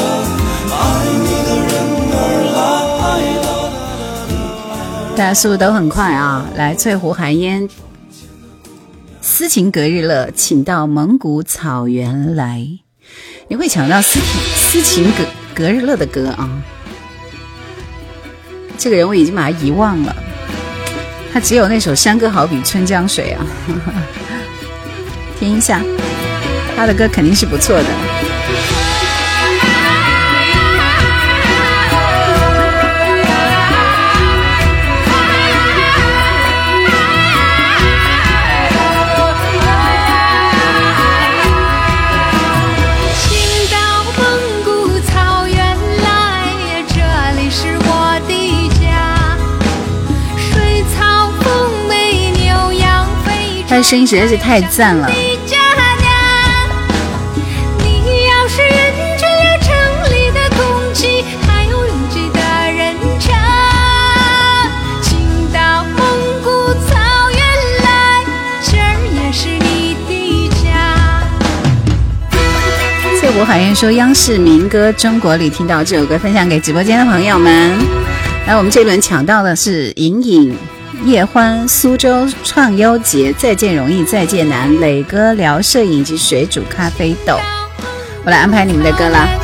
爱你的人儿来了。大家速度都很快啊！来，翠湖寒烟。斯琴格日乐，请到蒙古草原来。你会抢到斯琴斯琴格格日乐的歌啊？这个人我已经把他遗忘了，他只有那首山歌好比春江水啊。听一下，他的歌肯定是不错的。的声音实在是太赞了。谢吴海燕说央视民歌中国里听到这首歌，分享给直播间的朋友们。来，我们这轮抢到的是隐隐。叶欢、苏州创优节，再见容易再见难。磊哥聊摄影及水煮咖啡豆，我来安排你们的歌了。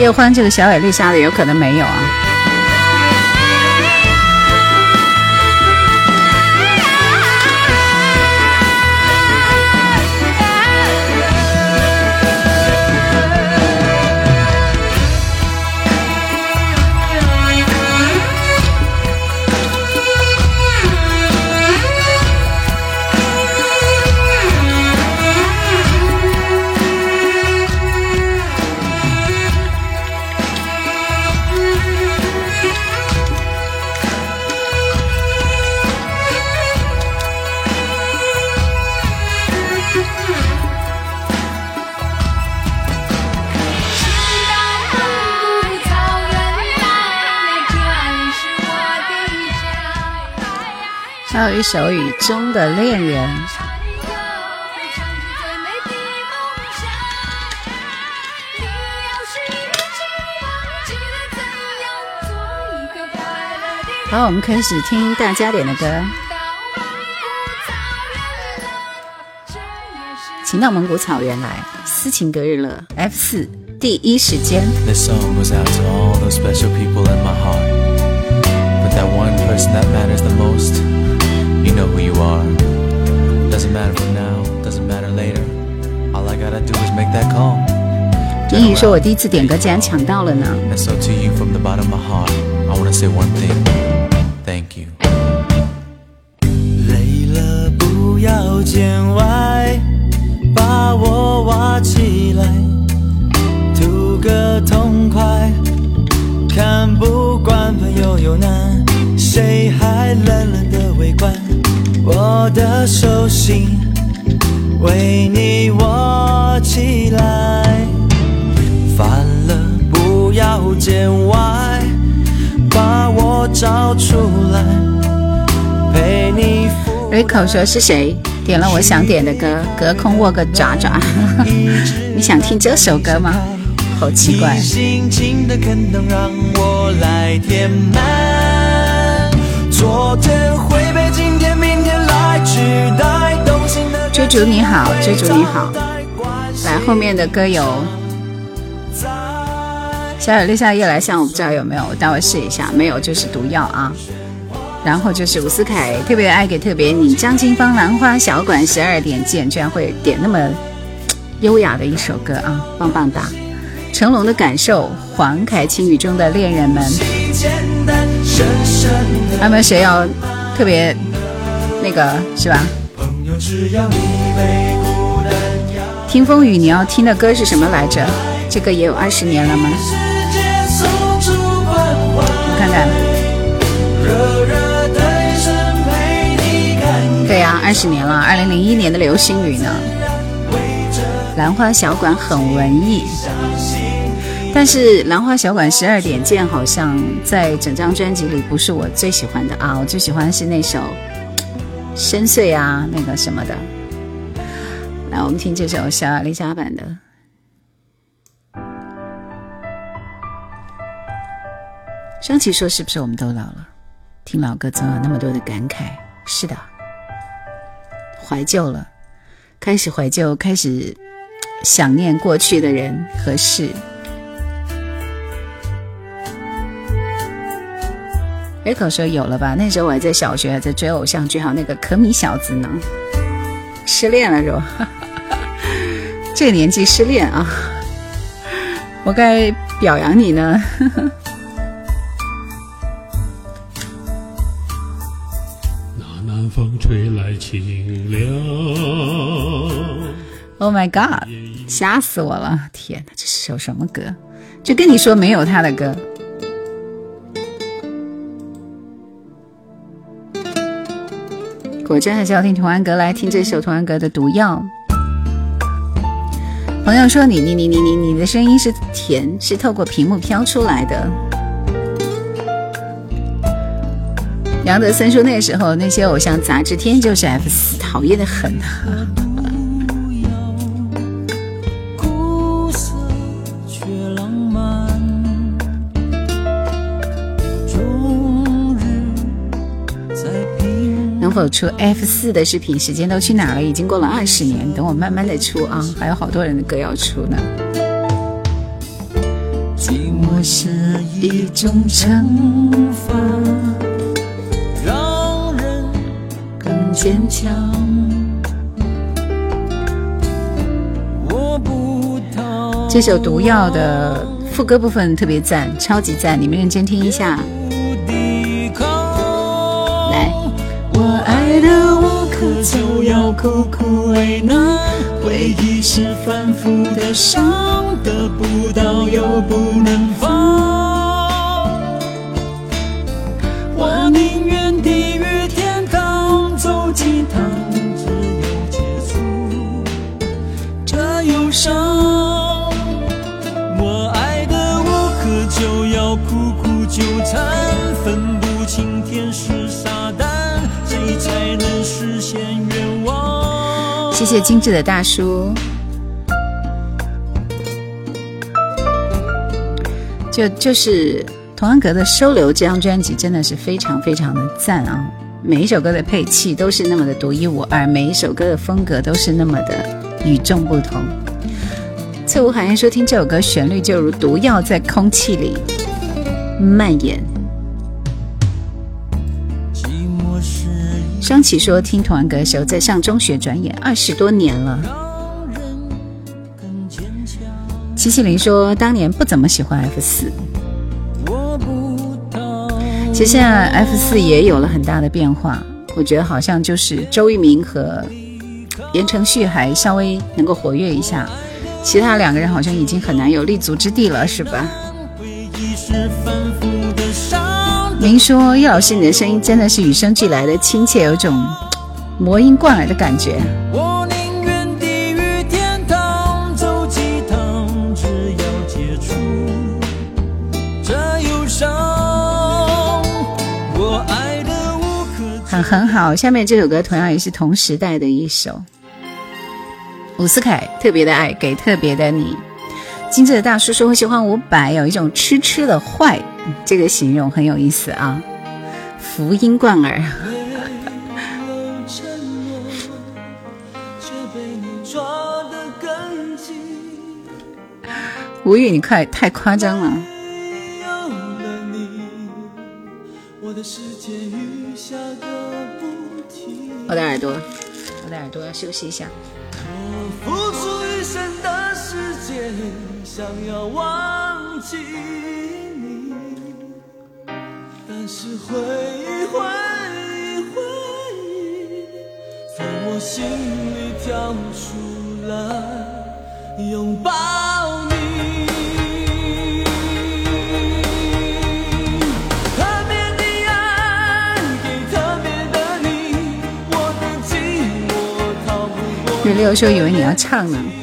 叶欢这个小野丽莎的有可能没有啊。还有一首《雨中的恋人》。好，我们开始听大家点的歌。请到蒙古草原来，斯琴格日乐 F 四第一时间。This song goes out to all those special people in my heart. But that one person that matters the most, you know who you are. Doesn't matter for now, doesn't matter later. All I gotta do is make that call. 英语说：“我第一次点歌竟然抢到了呢。” And so to you from the bottom of my heart, I wanna say one thing. Thank you. 累了不要见外，把我挖起来，图个痛快。看不惯朋友有难，谁还冷冷的围观？ 我的手心为你握起来，烦了不要见外，把我找出来，陪你赴 Rico 说是谁点了我想点的歌？隔空握个爪爪。你想听这首歌吗？好奇怪你。心情的坑洞让我来填满。昨天会被来取代。动心的猪猪你好，追逐你好。来，后面的歌有小野立夏夜来香，我不知道有没有，我待会试一下。没有就是毒药啊。然后就是伍思凯特别爱给特别你，张清芳兰花小馆十二点见，居然会点那么优雅的一首歌啊，棒棒哒！成龙的感受，黄凯情雨中的恋人们，还有没有谁要特别那个是吧？听风雨，你要听的歌是什么来着？这个也有二十年了吗？我看看，对呀、二十年了，二零零一年的流星雨呢。兰花小馆很文艺，但是兰花小馆十二点见好像在整张专辑里不是我最喜欢的啊，我最喜欢的是那首深邃啊，那个什么的。来，我们听这首小雅丽莎版的。双琪说：“是不是我们都老了？听老歌总有那么多的感慨。是的，怀旧了，开始怀旧，开始想念过去的人和事。”瑞口说有了吧？那时候我还在小学，还在追偶像剧，还有那个可米小子呢。失恋了是吧？这个年纪失恋啊，我该表扬你呢。那南风吹来清凉。Oh my god！吓死我了！天哪，这是首什么歌？就跟你说没有他的歌。果真还是要听童安格，来听这首童安格的《毒药》。朋友说你你你你你你的声音是甜，是透过屏幕飘出来的。杨德森说那时候那些偶像杂志天就是 F 四，讨厌的很啊。能否出 F 四的视频？时间都去哪了？已经过了二十年，等我慢慢的出啊，还有好多人的歌要出呢。寂寞是一种惩罚，让人更坚强。我不逃这首《毒药》的副歌部分特别赞，超级赞，你们认真听一下。爱的无可救药，苦苦为难，回忆是反复的伤，得不到又不能放。谢精致的大叔。就就是童安格的《收留》这张专辑真的是非常非常的赞啊！每一首歌的配器都是那么的独一无二，每一首歌的风格都是那么的与众不同。翠无寒烟说听这首歌，旋律就如毒药在空气里蔓延。张琪说听童安格的时候在上中学，转眼二十多年了。齐齐林说当年不怎么喜欢 F 四，其实现在 F 四也有了很大的变化，我觉得好像就是周渝民和言承旭还稍微能够活跃一下，其他两个人好像已经很难有立足之地了，是吧？您说叶老师，你的声音真的是与生俱来的亲切，有种魔音贯耳的感觉。我宁愿地狱天堂走几趟，只要解除这忧伤。我爱的无可很很好，下面这首歌同样也是同时代的一首。伍思凯特别的爱给特别的你。精致的大叔说我喜欢伍佰，有一种痴痴的坏。这个形容很有意思啊，福音贯耳。无语，你快太夸张了。我的耳朵，我的耳朵要休息一下。想要忘记你但是回忆回忆回忆从我心里跳出来拥抱你。特别的爱给特别的你我的寂寞逃不过六六说以为你要唱呢？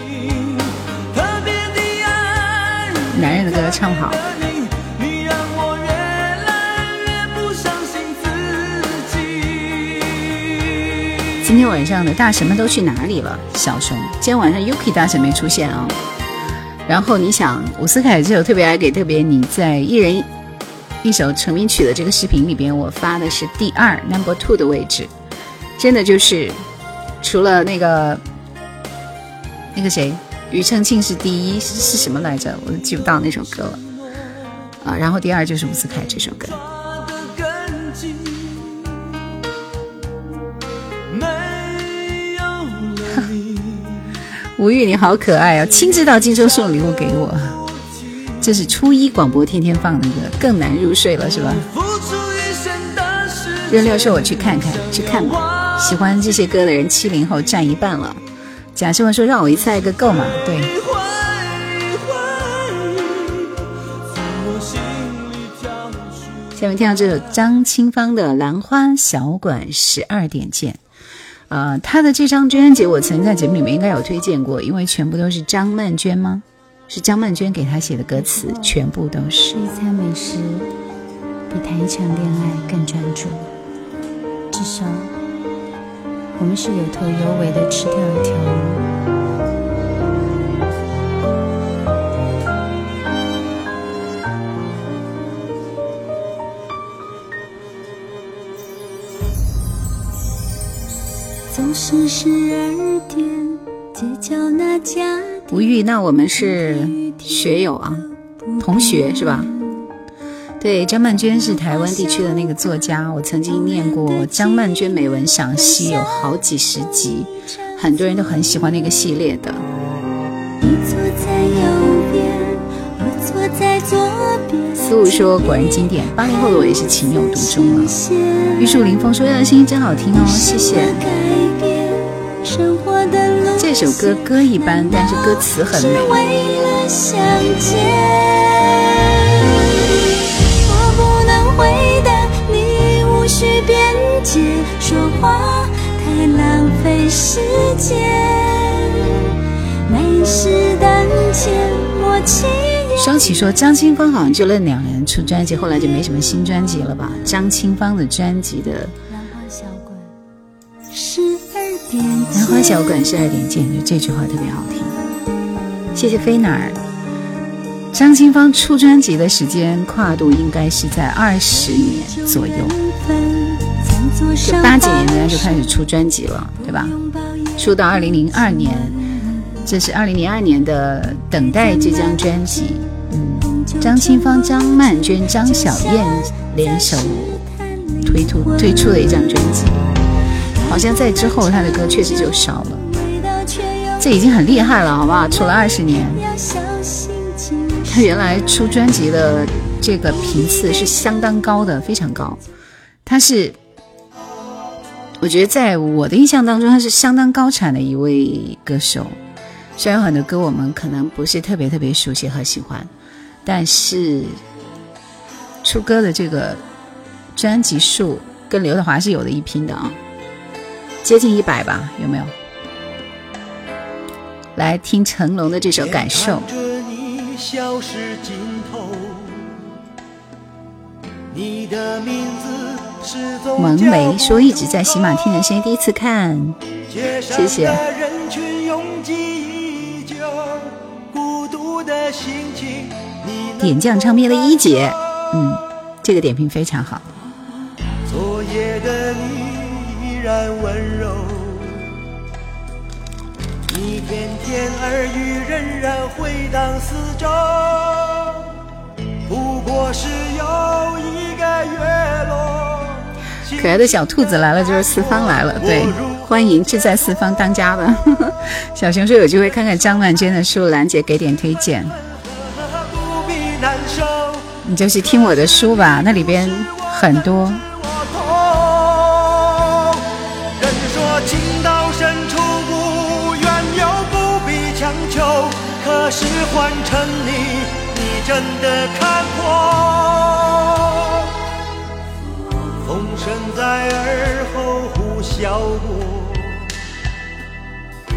男人的歌唱不好今天晚上的大神们都去哪里了？小熊，今天晚上 Yuki 大神没出现啊。然后你想，伍思凯这首特别爱给特别你在一人一首成名曲的这个视频里边，我发的是第二 number two 的位置，真的就是除了那个那个谁庾澄庆是第一，是什么来着？我都记不到那首歌了啊。然后第二就是伍思凯这首歌。吴玉，你好可爱哦！亲自到荆州送礼物给我，这是初一广播天天放的歌，更难入睡了是吧？热六说我去看看，去看吧。喜欢这些歌的人，七零后占一半了。贾世文说让我一次爱个够嘛？对。下面听到这首张清芳的《兰花小馆十二点见》。呃，他的这张专辑我曾经在节目里面应该有推荐过，因为全部都是张曼娟吗？是张曼娟给他写的歌词，全部都是。一餐美食比谈一场恋爱更专注，至少我们是有头有尾的吃掉一条鱼。吴玉，那我们是学友啊，同学是吧？对，张曼娟是台湾地区的那个作家，我曾经念过《张曼娟美文赏析》，有好几十集，很多人都很喜欢那个系列的。思路说：“果然经典，八零后的我也是情有独钟了。”玉树临风说：“的声音真好听哦，谢谢。”这首歌歌一般，但是歌词很美。说话太浪费时间。美事当前，莫轻双喜说张清芳好像就那两人出专辑，后来就没什么新专辑了吧？张清芳的专辑的。兰花小馆是二点见就，这句话特别好听。谢谢飞哪儿。张清芳出专辑的时间跨度应该是在二十年左右，就八几年呢就开始出专辑了，对吧？出到二零零二年，这是二零零二年的《等待》这张专辑。张清芳、张曼娟、张小燕联手推出推出的一张专辑。好像在之后他的歌确实就少了，这已经很厉害了，好不好？出了二十年，他原来出专辑的这个频次是相当高的，非常高。他是，我觉得在我的印象当中，他是相当高产的一位歌手。虽然有很多歌我们可能不是特别特别熟悉和喜欢，但是出歌的这个专辑数跟刘德华是有的一拼的啊。接近一百吧，有没有？来听成龙的这首《感受》。你的名字蒙梅说一直在喜马听的声音，第一次看，谢谢。人群拥挤孤独的心情点将唱片的一姐，嗯，这个点评非常好。昨夜的你依。然温柔，一片片耳语仍然回荡四周。不过是又一个月落。可爱的小兔子来了，就是四方来了。对，欢迎志在四方当家的。小熊说有机会看看张曼娟的书，兰姐给点推荐。你就去听我的书吧，那里边很多。可是换成你，你真的看破。风声在耳后呼啸过，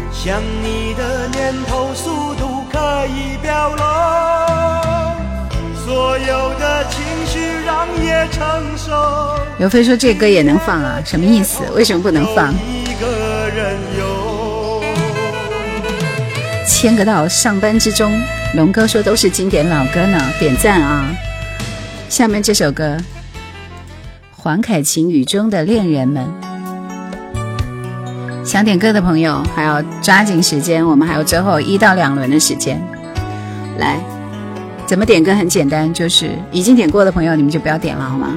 想你的念头速度可以表露，所有的情绪让夜承受。刘飞说这歌也能放啊？什么意思？为什么不能放？一个人有千个道上班之中，龙哥说都是经典老歌呢，点赞啊！下面这首歌，黄凯芹《雨中的恋人们》，想点歌的朋友还要抓紧时间，我们还有最后一到两轮的时间。来，怎么点歌很简单，就是已经点过的朋友你们就不要点了，好吗？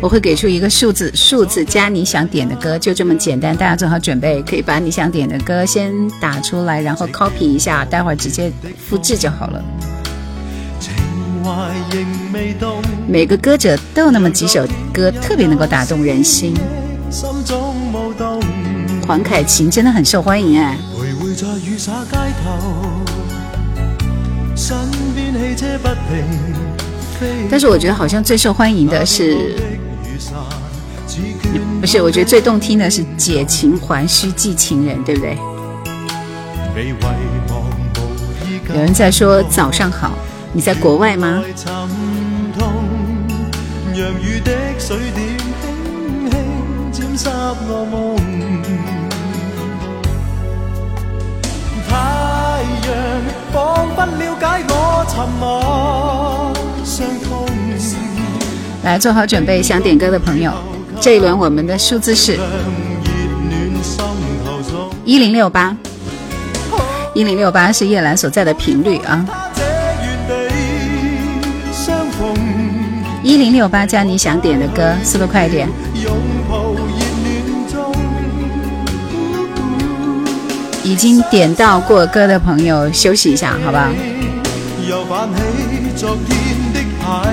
我会给出一个数字，数字加你想点的歌，就这么简单。大家做好准备，可以把你想点的歌先打出来，然后 copy 一下，待会儿直接复制就好了。每个歌者都有那么几首歌特别能够打动人心。黄凯芹真的很受欢迎哎。但是我觉得好像最受欢迎的是，不是？我觉得最动听的是《解情还须寄情人》，对不对？有人在说早上好，你在国外吗？太阳仿佛了解我沉默。来做好准备，想点歌的朋友，这一轮我们的数字是一零六八，一零六八是叶兰所在的频率啊。一零六八加你想点的歌，速度快一点。已经点到过歌的朋友休息一下，好吧。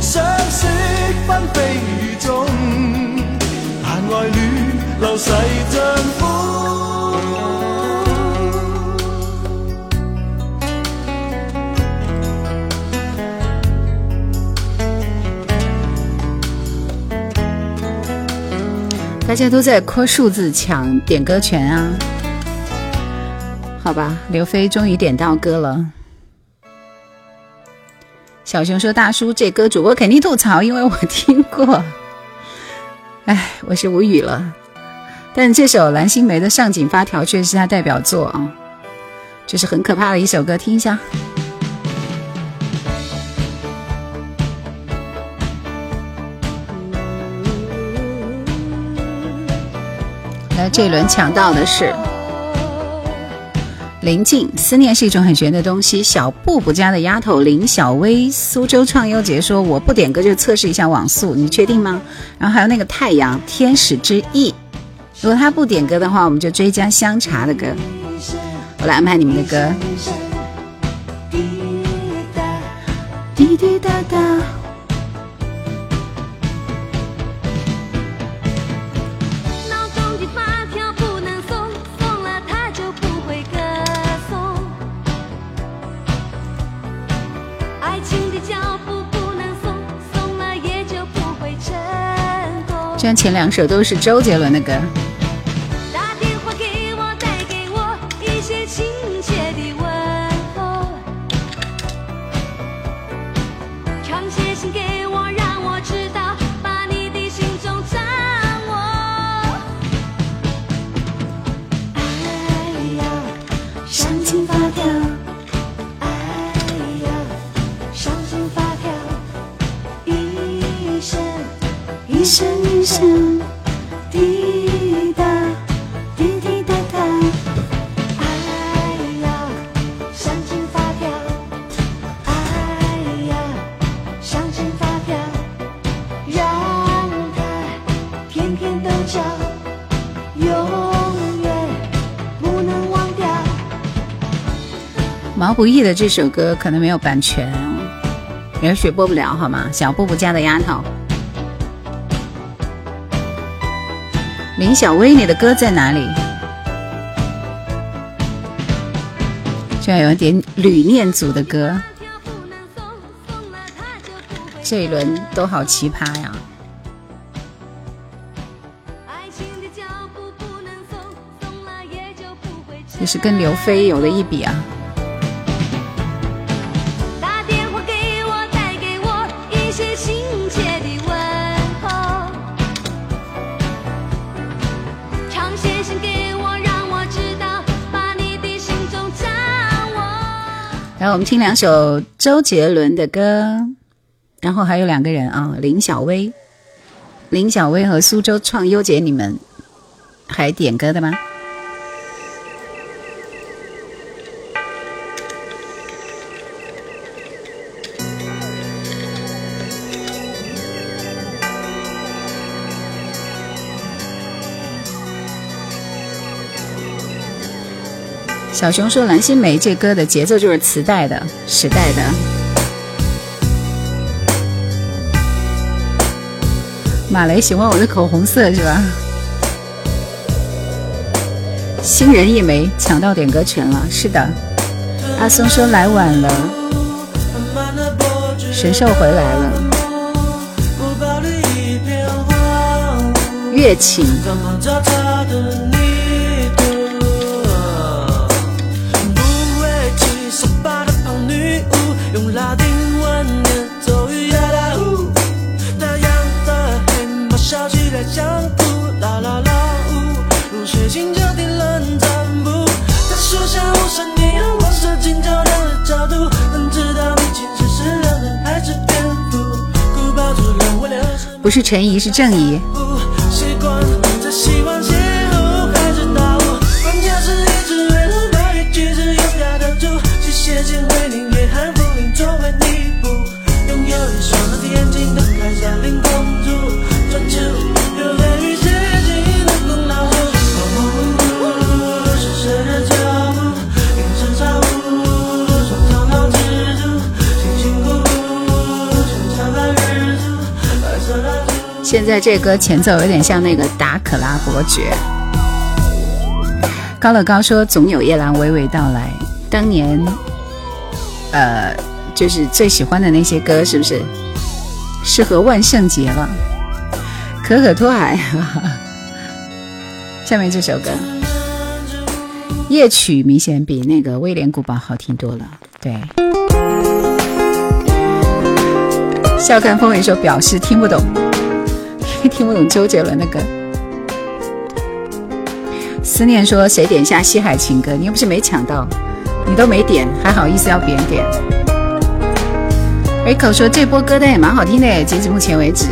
相识纷飞雨中，但爱恋流逝像风。大家都在抠数字抢点歌权啊！好吧，刘飞终于点到歌了。小熊说：“大叔，这歌主播肯定吐槽，因为我听过。”哎，我是无语了。但这首蓝心湄的《上紧发条》却是他代表作啊，这是很可怕的一首歌，听一下。来，这一轮抢到的是林静，《思念是一种很玄的东西》。小布布家的丫头林小薇，苏州创优杰说：“我不点歌就测试一下网速，你确定吗？”然后还有那个太阳，《天使之翼》。如果他不点歌的话，我们就追加香茶的歌。我来安排你们的歌。滴滴答答。虽然前两首都是周杰伦的歌。不易的这首歌可能没有版权，也许播不了，好吗？小布布家的丫头，林小薇，你的歌在哪里？这样有一点吕念祖的歌，这一轮都好奇葩呀！也是跟刘飞有的一比啊！来我们听两首周杰伦的歌，然后还有两个人啊，林小薇、林小薇和苏州创优姐，你们还点歌的吗？小熊说蓝心湄这歌的节奏就是磁带的时代的。马雷喜欢我的口红色是吧？新人一枚，抢到点歌权了。是的，阿松说来晚了，神兽回来了，乐琴。笑起来像哭，啦啦啦呜，入睡前就听冷战步，他说像雾山一样，我射进较量的角度，能知道你其实是两人还是蝙蝠，古堡住了我俩是不是陈怡，是郑怡。习惯这希望现在这歌前奏有点像那个达可拉伯爵。高乐高说：“总有夜郎娓娓道来。”当年，呃，就是最喜欢的那些歌，是不是适合万圣节了？可可托海，下面这首歌夜曲明显比那个威廉古堡好听多了。对，笑看风云说表示听不懂，听不懂周杰伦的歌。思念说谁点下西海情歌？你又不是没抢到，你都没点，还好意思要别人点？Rico 说这波歌单也蛮好听的，截止目前为止。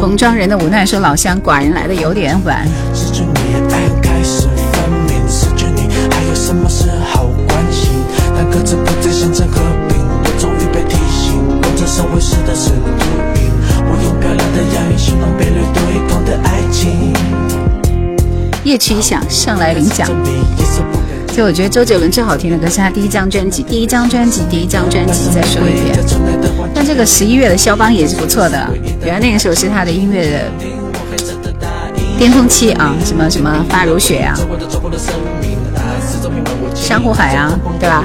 童装人的无奈说老乡寡人来的有点晚。夜曲响上来领奖，就我觉得周杰伦最好听的歌是他第一张专辑，第一张专辑，第一张专辑，再说一遍。但这个十一月的肖邦也是不错的，原来那个时候是他的音乐的巅峰期啊，什么什么发如雪啊，珊瑚海啊，对吧？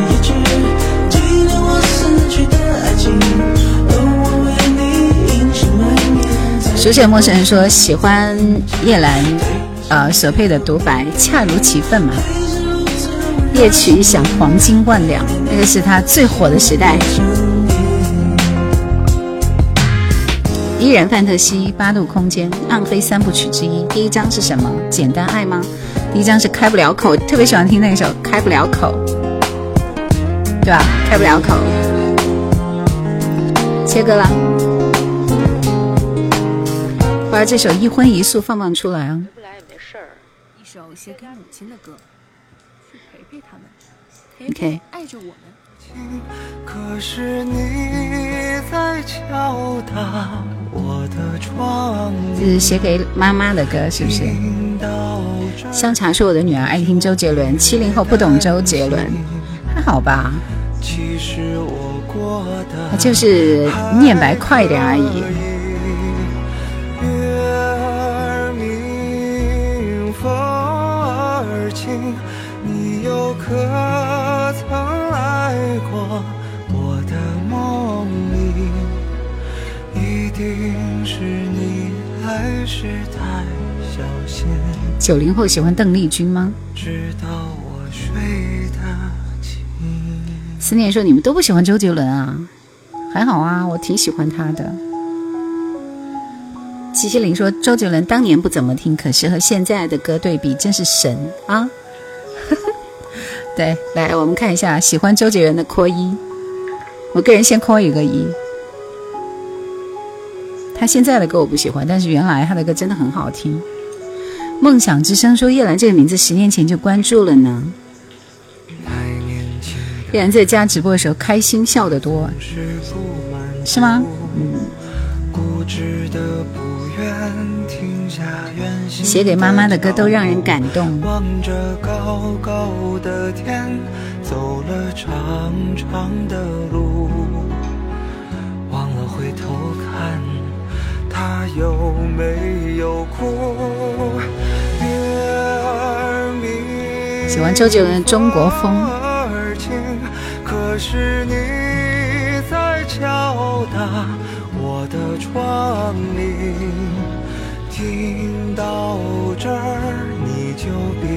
熟悉的陌生人说喜欢叶兰，呃，舍配的独白恰如其分嘛。夜曲一响，黄金万两，那个是他最火的时代。依然范特西八度空间暗黑三部曲之一，第一章是什么？简单爱吗？第一章是开不了口，特别喜欢听那首开不了口，对吧？开不了口，切歌了。把这首一荤一素放放出来啊！不来也没事儿，一首写给母亲的歌，去陪陪他们，陪陪爱着我们。可是你在敲打我的窗，这是写给妈妈的歌，是不是？香茶是我的女儿爱听周杰伦，七零后不懂周杰伦，还好吧？其实我过的就是念白快一点而已。可曾来过我的梦里？一定是你来时太小心，九零后喜欢邓丽君吗？直到我睡得轻。思念说你们都不喜欢周杰伦啊？还好啊，我挺喜欢他的。齐麒麟说周杰伦当年不怎么听，可是和现在的歌对比，真是神啊！对，来我们看一下喜欢周杰伦的扣一，我个人先扣一个一。他现在的歌我不喜欢，但是原来他的歌真的很好听。梦想之声说叶兰这个名字十年前就关注了呢。叶兰在家直播的时候开心笑得多，是吗？嗯。固执的不愿写给妈妈的歌都让人感动。望着高高的天，走了长长的路，忘了回头看，他有没有哭？喜欢周杰伦的《中国风》。可是你在敲打我的窗棂，听到这儿你就别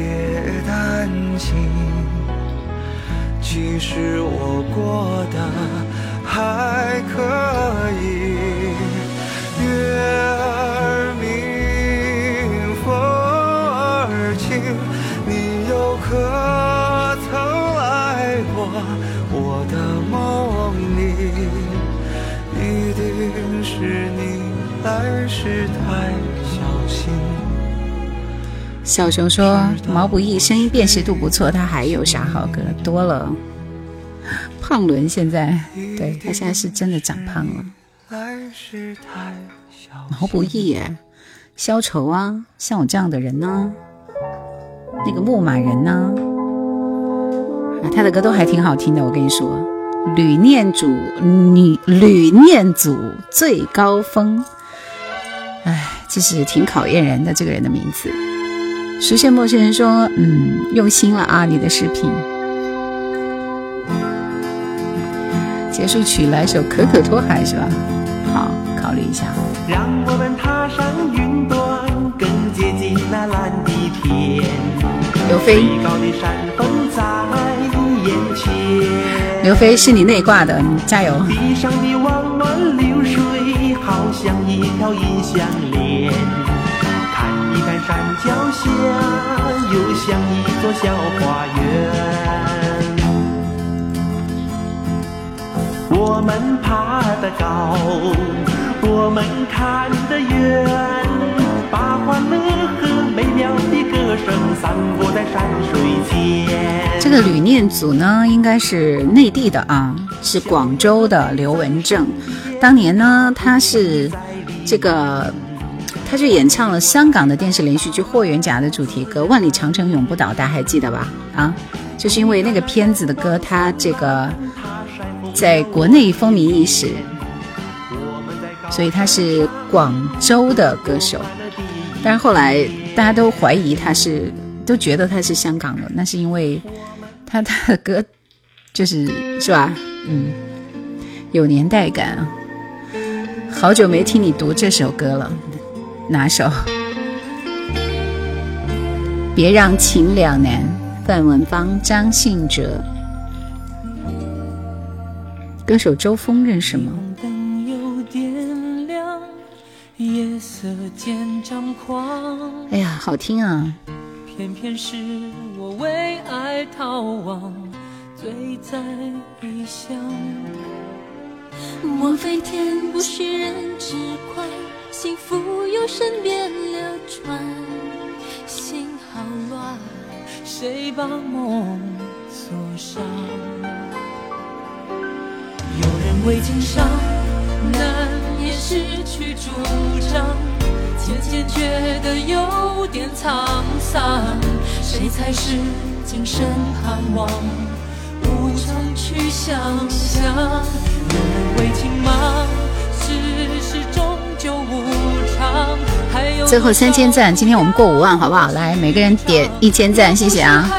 担心，其实我过得还可以。月儿明，风儿轻，你又可曾来过我的梦里？一定是你来时太。小熊说毛不易声音辨识度不错，他还有啥好歌？多了。胖伦现在对他现在是真的长胖了。毛不易耶，消愁啊，像我这样的人呢，那个牧马人呢，啊，他的歌都还挺好听的，我跟你说，吕念祖女吕念祖最高峰。哎，这是挺考验人的这个人的名字。实现陌生人说：“嗯，用心了啊，你的视频。”结束曲来首《可可托海》是吧？好，考虑一下。让我们踏上云端，更接近那蓝的天。刘飞最高的山峰在眼前。刘飞是你内挂的，你加油。地上的弯弯流水，好像一条银项链。看山脚下，又像一座小花园。我们爬得高，我们看得远，把欢乐和美妙的歌声散播在山水间。这个吕念祖呢，应该是内地的啊，是广州的刘文正。当年呢，他是这个，他就演唱了香港的电视连续剧《霍元甲》的主题歌《万里长城永不倒》，大家还记得吧？啊，就是因为那个片子的歌，他这个在国内风靡一时，所以他是广州的歌手。但是后来大家都怀疑他是，都觉得他是香港的，那是因为他他的歌就是是吧？嗯，有年代感啊。好久没听你读这首歌了，哪首？别让情两难，范文芳、张信哲，歌手周峰认识吗？哎呀，好听啊！偏偏是我为爱逃亡，醉在异乡。莫非天不许人知快，幸福由身边流转，心好乱。谁把梦锁上？有人为情伤，难免失去主张，渐渐觉得有点沧桑。谁才是今生盼望？无从去想象。有人为情忙，最后三千赞，今天我们过五万，好不好？来，每个人点一千赞，谢谢啊！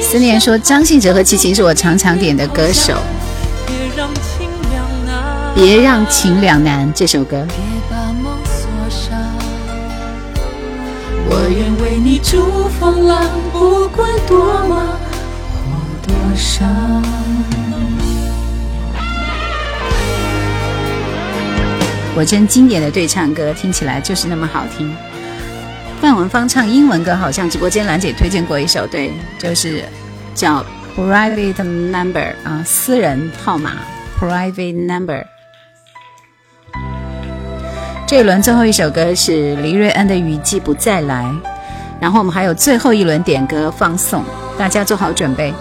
思念说张信哲和齐秦是我常常点的歌手，别让情两难。这首歌。我愿为你筑风浪，不管多忙或多伤。果真经典的对唱歌，听起来就是那么好听。范文芳唱英文歌，好像直播间兰姐推荐过一首，对，就是叫 Private Number 啊，私人号码 Private Number。这一轮最后一首歌是黎瑞恩的《雨季不再来》，然后我们还有最后一轮点歌放送，大家做好准备。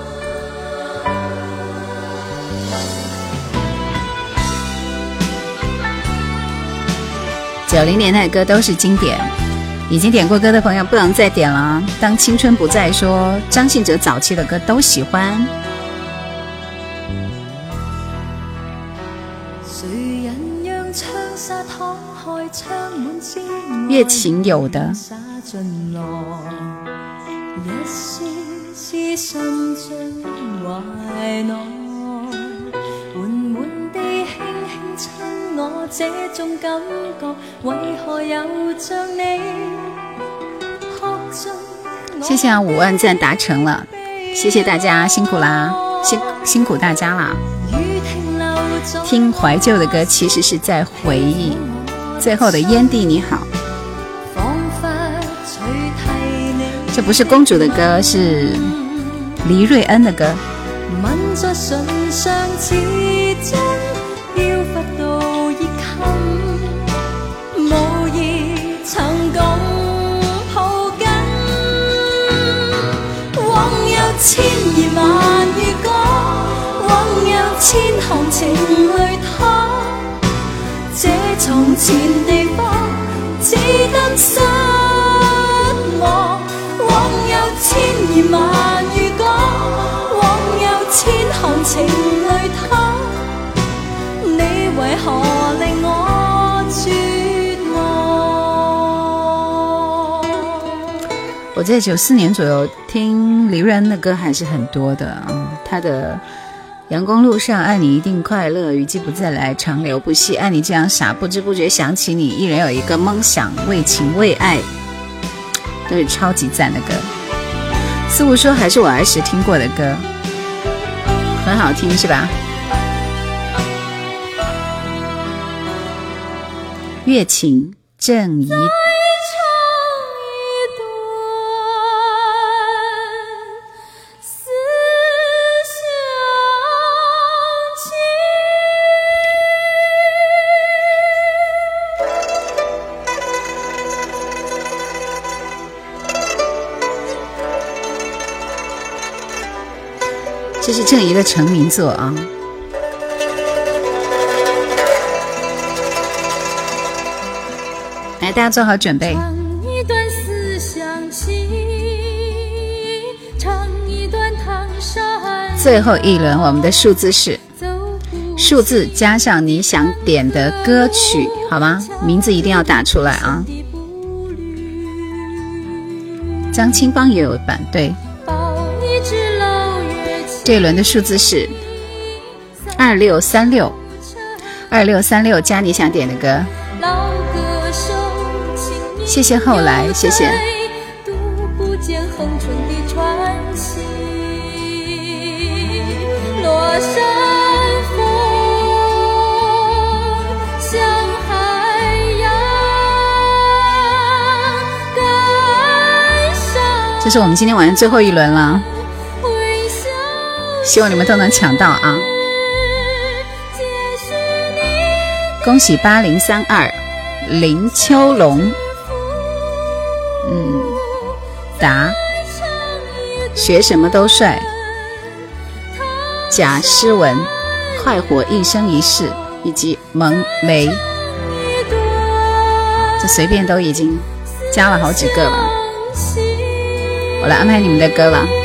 九零年代的歌都是经典，已经点过歌的朋友不能再点了啊。当青春不再说，张信哲早期的歌都喜欢。谁人让窗纱敞开，窗满知乐情有的，洒进来，一丝丝心中怀内，这种感觉为何又像你？谢谢啊，五万赞达成了，谢谢大家，辛苦啦，辛辛苦大家啦。听怀旧的歌，其实是在回忆。最后的烟蒂你好，这不是公主的歌，是黎瑞恩的歌。千言万语讲，枉有千行情泪淌。这从前地方，只得失望。枉有千言万语讲，枉有千行情泪淌。你为何令？我在九四年左右听黎瑞恩的歌还是很多的啊，他的《阳光路上爱你一定快乐》，雨季不再来，长流不息，爱你这样傻，不知不觉想起你，一人有一个梦想，为情为爱，都是超级赞的歌。似乎说还是我儿时听过的歌，很好听是吧？月琴正一。郑怡的成名作啊！来，大家做好准备。最后一轮，我们的数字是数字加上你想点的歌曲，好吗？名字一定要打出来啊！张清芳也有版，对。这一轮的数字是二六三六，二六三六加你想点的歌。谢谢后来，谢谢。这是我们今天晚上最后一轮了。希望你们都能抢到啊！恭喜八零三二林秋龙，嗯，答学什么都帅，贾诗文快活一生一世，以及蒙雷，这随便都已经加了好几个了。我来安排你们的歌了。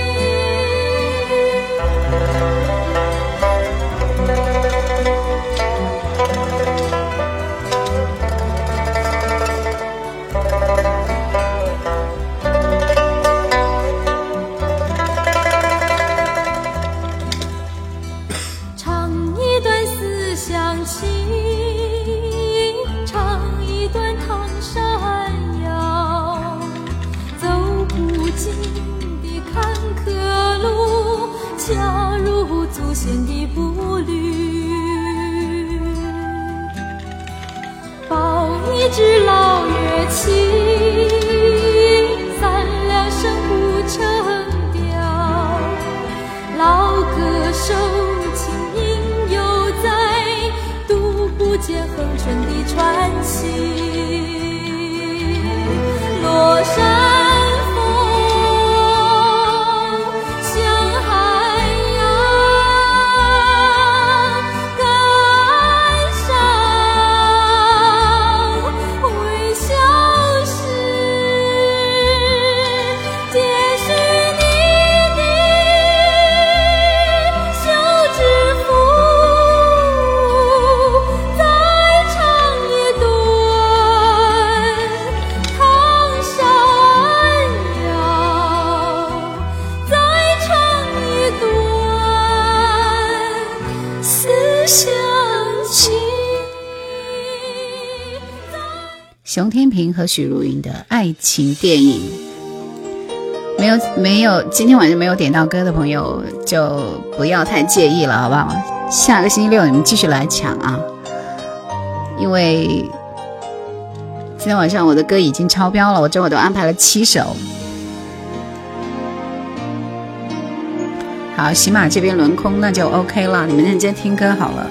和许茹芸的爱情电影，没有没有，今天晚上没有点到歌的朋友就不要太介意了，好不好？下个星期六你们继续来抢啊！因为今天晚上我的歌已经超标了，我这会都安排了七首。好，喜马这边轮空，那就 OK 了，你们认真听歌好了。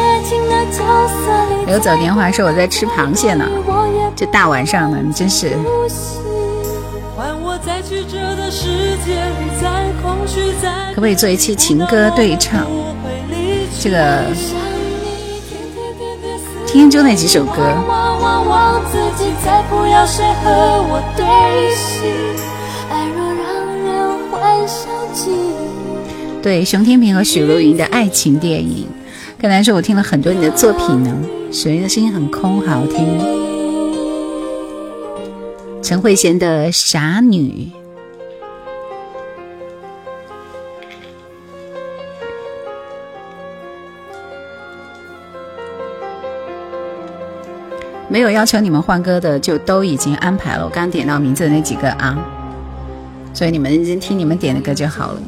刘走年华说我在吃螃蟹呢，这大晚上的你真是。可不可以做一期情歌对唱？这个听就那几首歌。对，熊天平和许茹芸的爱情电影。刚才说我听了很多你的作品呢，许茹芸的声音很空，好听。陈慧娴的《傻女》。没有要求你们换歌的，就都已经安排了。我刚点到名字的那几个啊，所以你们认真听你们点的歌就好了。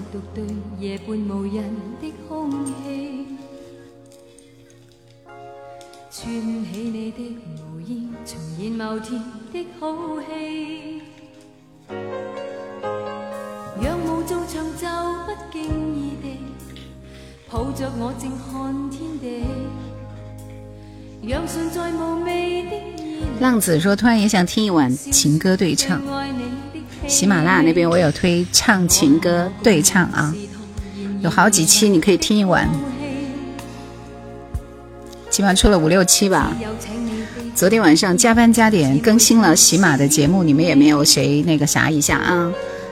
串起你的无意，重现某天的好戏。仰舞做长袖，不经意地抱着我正看天地。仰唇在无味的浪子说：“突然也想听一晚情歌对唱。”喜马拉雅那边我有推唱情歌对唱啊，有好几期你可以听一晚。起码出了五六期吧。昨天晚上加班加点更新了喜马的节目，你们也没有谁那个啥一下啊。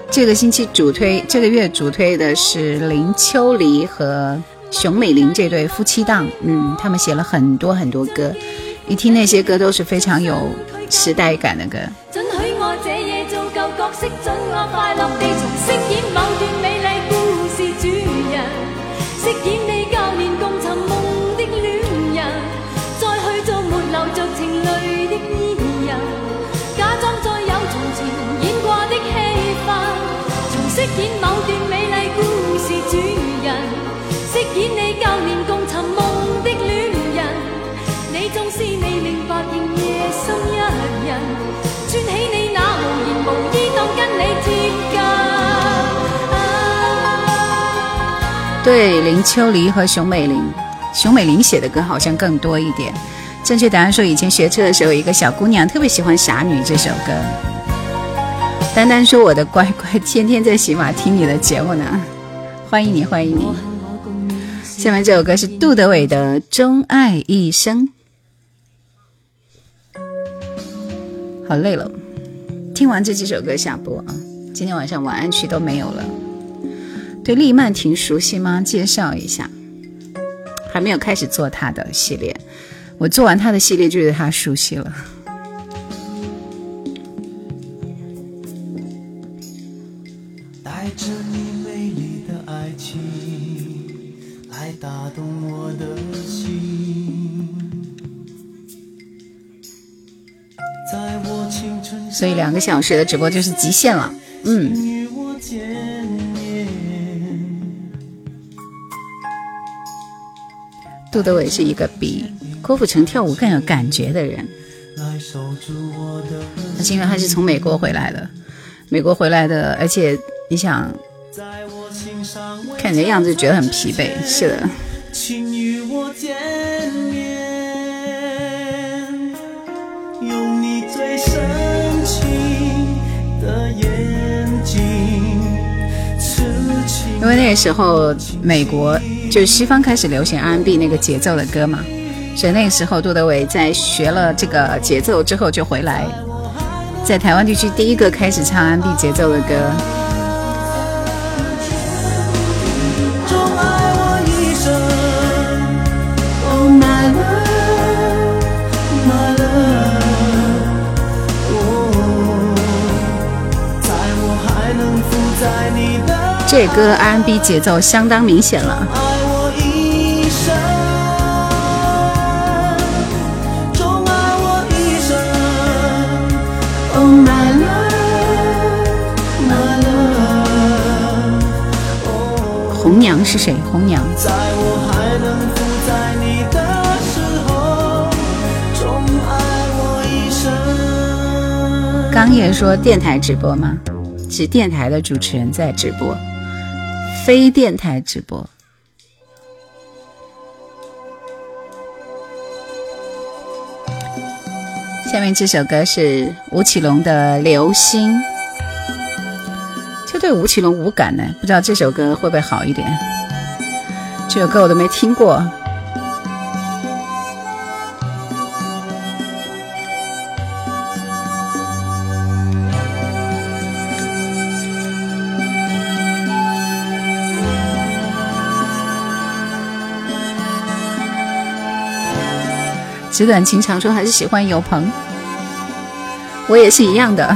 这个星期主推，这个月主推的是林秋离和。”熊美玲这对夫妻档，嗯，他们写了很多很多歌，一听那些歌都是非常有时代感的歌。对林秋离和熊美玲，熊美玲写的歌好像更多一点。正确答案说，以前学车的时候，一个小姑娘特别喜欢《傻女》这首歌。丹丹说：“我的乖乖，天天在喜马听你的节目呢，欢迎你，欢迎你。”下面这首歌是杜德伟的《钟爱一生》。好累了，听完这几首歌下播啊！今天晚上晚安曲都没有了。对丽曼婷熟悉吗？介绍一下。还没有开始做她的系列，我做完她的系列就对她熟悉了。带着你美丽的爱情来打动我的心，在我青春。所以两个小时的直播就是极限了，嗯。杜德伟是一个比郭富城跳舞更有感觉的人。那是因为他是从美国回来的，美国回来的，而且你想，看你的样子觉得很疲惫。是的。因为那个时候美国。就是西方开始流行 R&B 那个节奏的歌嘛，所以那个时候杜德伟在学了这个节奏之后就回来，在台湾地区第一个开始唱 R&B 节奏的歌。这歌 R&B 节奏相当明显了。娘是谁？红娘。在我还能在你的时候刚也说电台直播吗？是电台的主持人在直播非电台直播。下面这首歌是吴奇隆的流星。对吴奇隆无感呢，不知道这首歌会不会好一点？这首歌我都没听过。纸短情长说还是喜欢有朋，我也是一样的。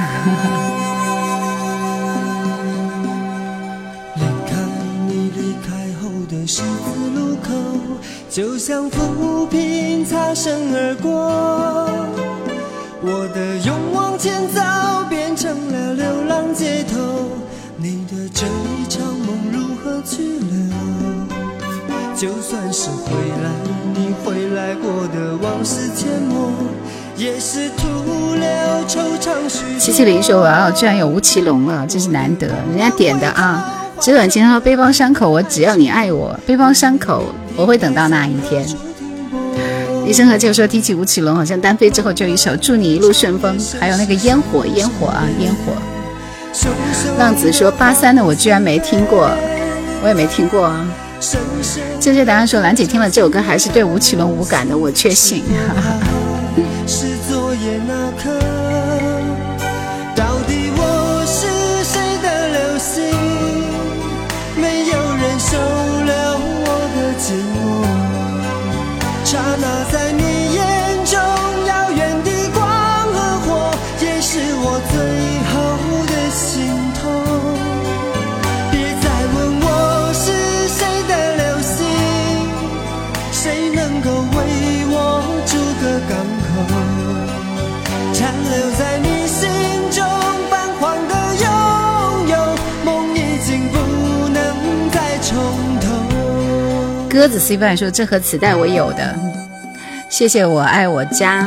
像浮萍擦身而过。我的勇往前走变成了流浪街头，你的这一场梦如何去留？就算是回来，你回来过的往事阡陌，也是徒留惆怅许多。七七零说：“哇哦，居然有吴奇隆了，真是难得，人家点的啊。”纸短情长说：“背包伤口，我只要你爱我。背包伤口，我会等到那一天。”医生和就说：“提起吴奇隆，好像单飞之后就一首《祝你一路顺风》，还有那个烟火，烟火啊，烟火。”浪子说：“八三的我居然没听过，我也没听过啊。”正确答案说：“兰姐听了这首歌还是对吴奇隆无感的，我确信。”是昨留在你心中泛黄的拥有，梦已经不能再重头。鸽子 C 范说：“这盒磁带我有的，谢谢我爱我家。”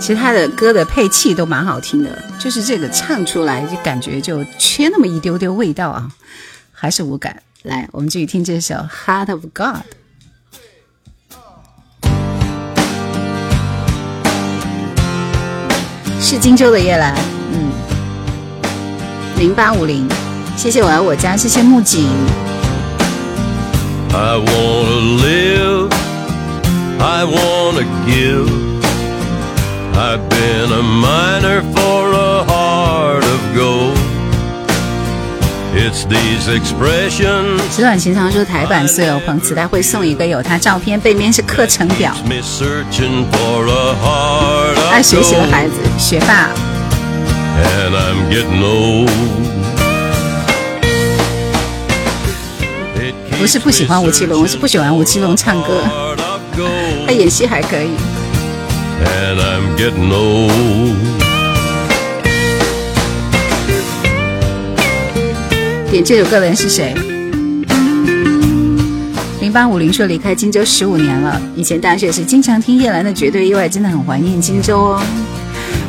其他的歌的配器都蛮好听的，就是这个唱出来就感觉就缺那么一丢丢味道啊，还是无感。来，我们继续听这首《Heart of God》。是荆州的夜来，嗯，零八五零，谢谢我爱我家，谢谢木槿。I wanna live, I wanna give. I've been a miner for a heart of gold. It's these expressions 纸短情长说台版苏有朋磁带会送一个有他照片，背面是课程表。爱学习的孩子，学霸。不是不喜欢吴奇隆，是不喜欢吴奇隆唱歌。他演戏还可以。点这首歌的人是谁？零八五零说离开荆州十五年了，以前大学时经常听叶兰的《绝对意外》，真的很怀念荆州哦。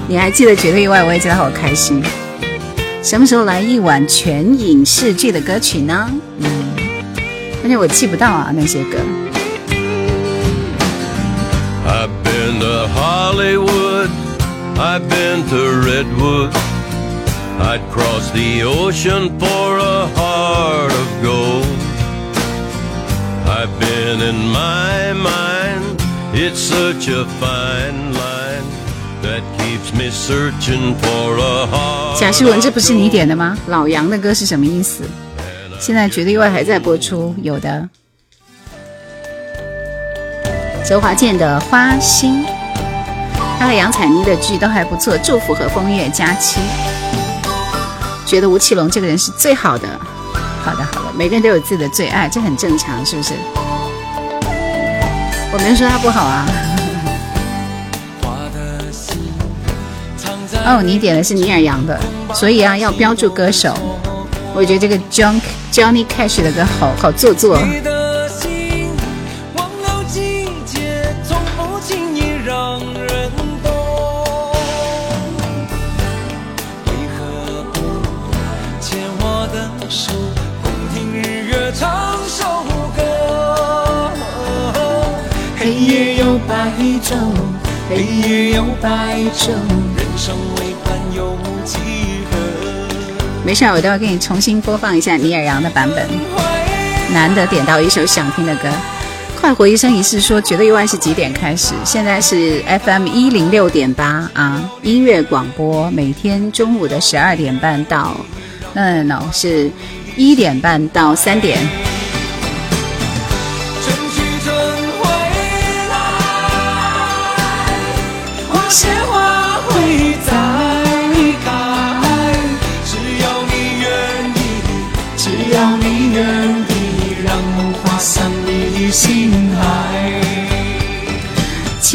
你还记得《绝对意外》？我也觉得好开心。什么时候来一碗全影视剧的歌曲呢？嗯，而且我记不到啊那些歌。I've been to Hollywood, I've been to Redwood. I'd cross the ocean for a heart of gold. I've been in my mind, it's such a fine line that keeps me searching for a heart. 贾诗文，这不是你点的吗？老杨的歌是什么意思？现在《绝对意外》还在播出，有的。周华健的《花心》，他和杨采妮的剧都还不错，《祝福》和《风月佳期》。觉得吴奇隆这个人是最好的。好的，好的，每个人都有自己的最爱，这很正常，是不是？我没有说他不好啊。哦，你点的是尼尔杨的，所以啊，要标注歌手。我觉得这个 John Johnny Cash 的歌好好做作。黑夜有白昼，人生为盼有几何？没事，我都要给你重新播放一下尼尔杨的版本。难得点到一首想听的歌，快活一生一世说绝对意外是几点开始？现在是 FM 一零六点八啊，音乐广播，每天中午的十二点半到，嗯，no 是一点半到三点。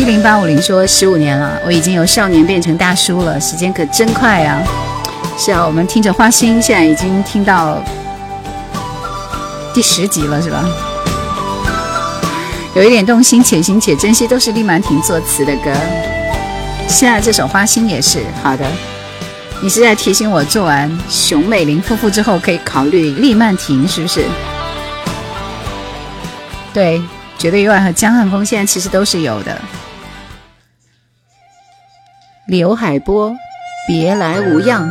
零八五零说十五年了，我已经由少年变成大叔了，时间可真快啊！是啊，我们听着花心，现在已经听到第十集了，是吧？有一点动心，且行且珍惜，都是厉曼婷作词的歌。现在这首花心也是好的。你是在提醒我做完熊美玲夫妇之后，可以考虑厉曼婷，是不是？对，绝对意外和江汉峰现在其实都是有的。刘海波，别来无恙。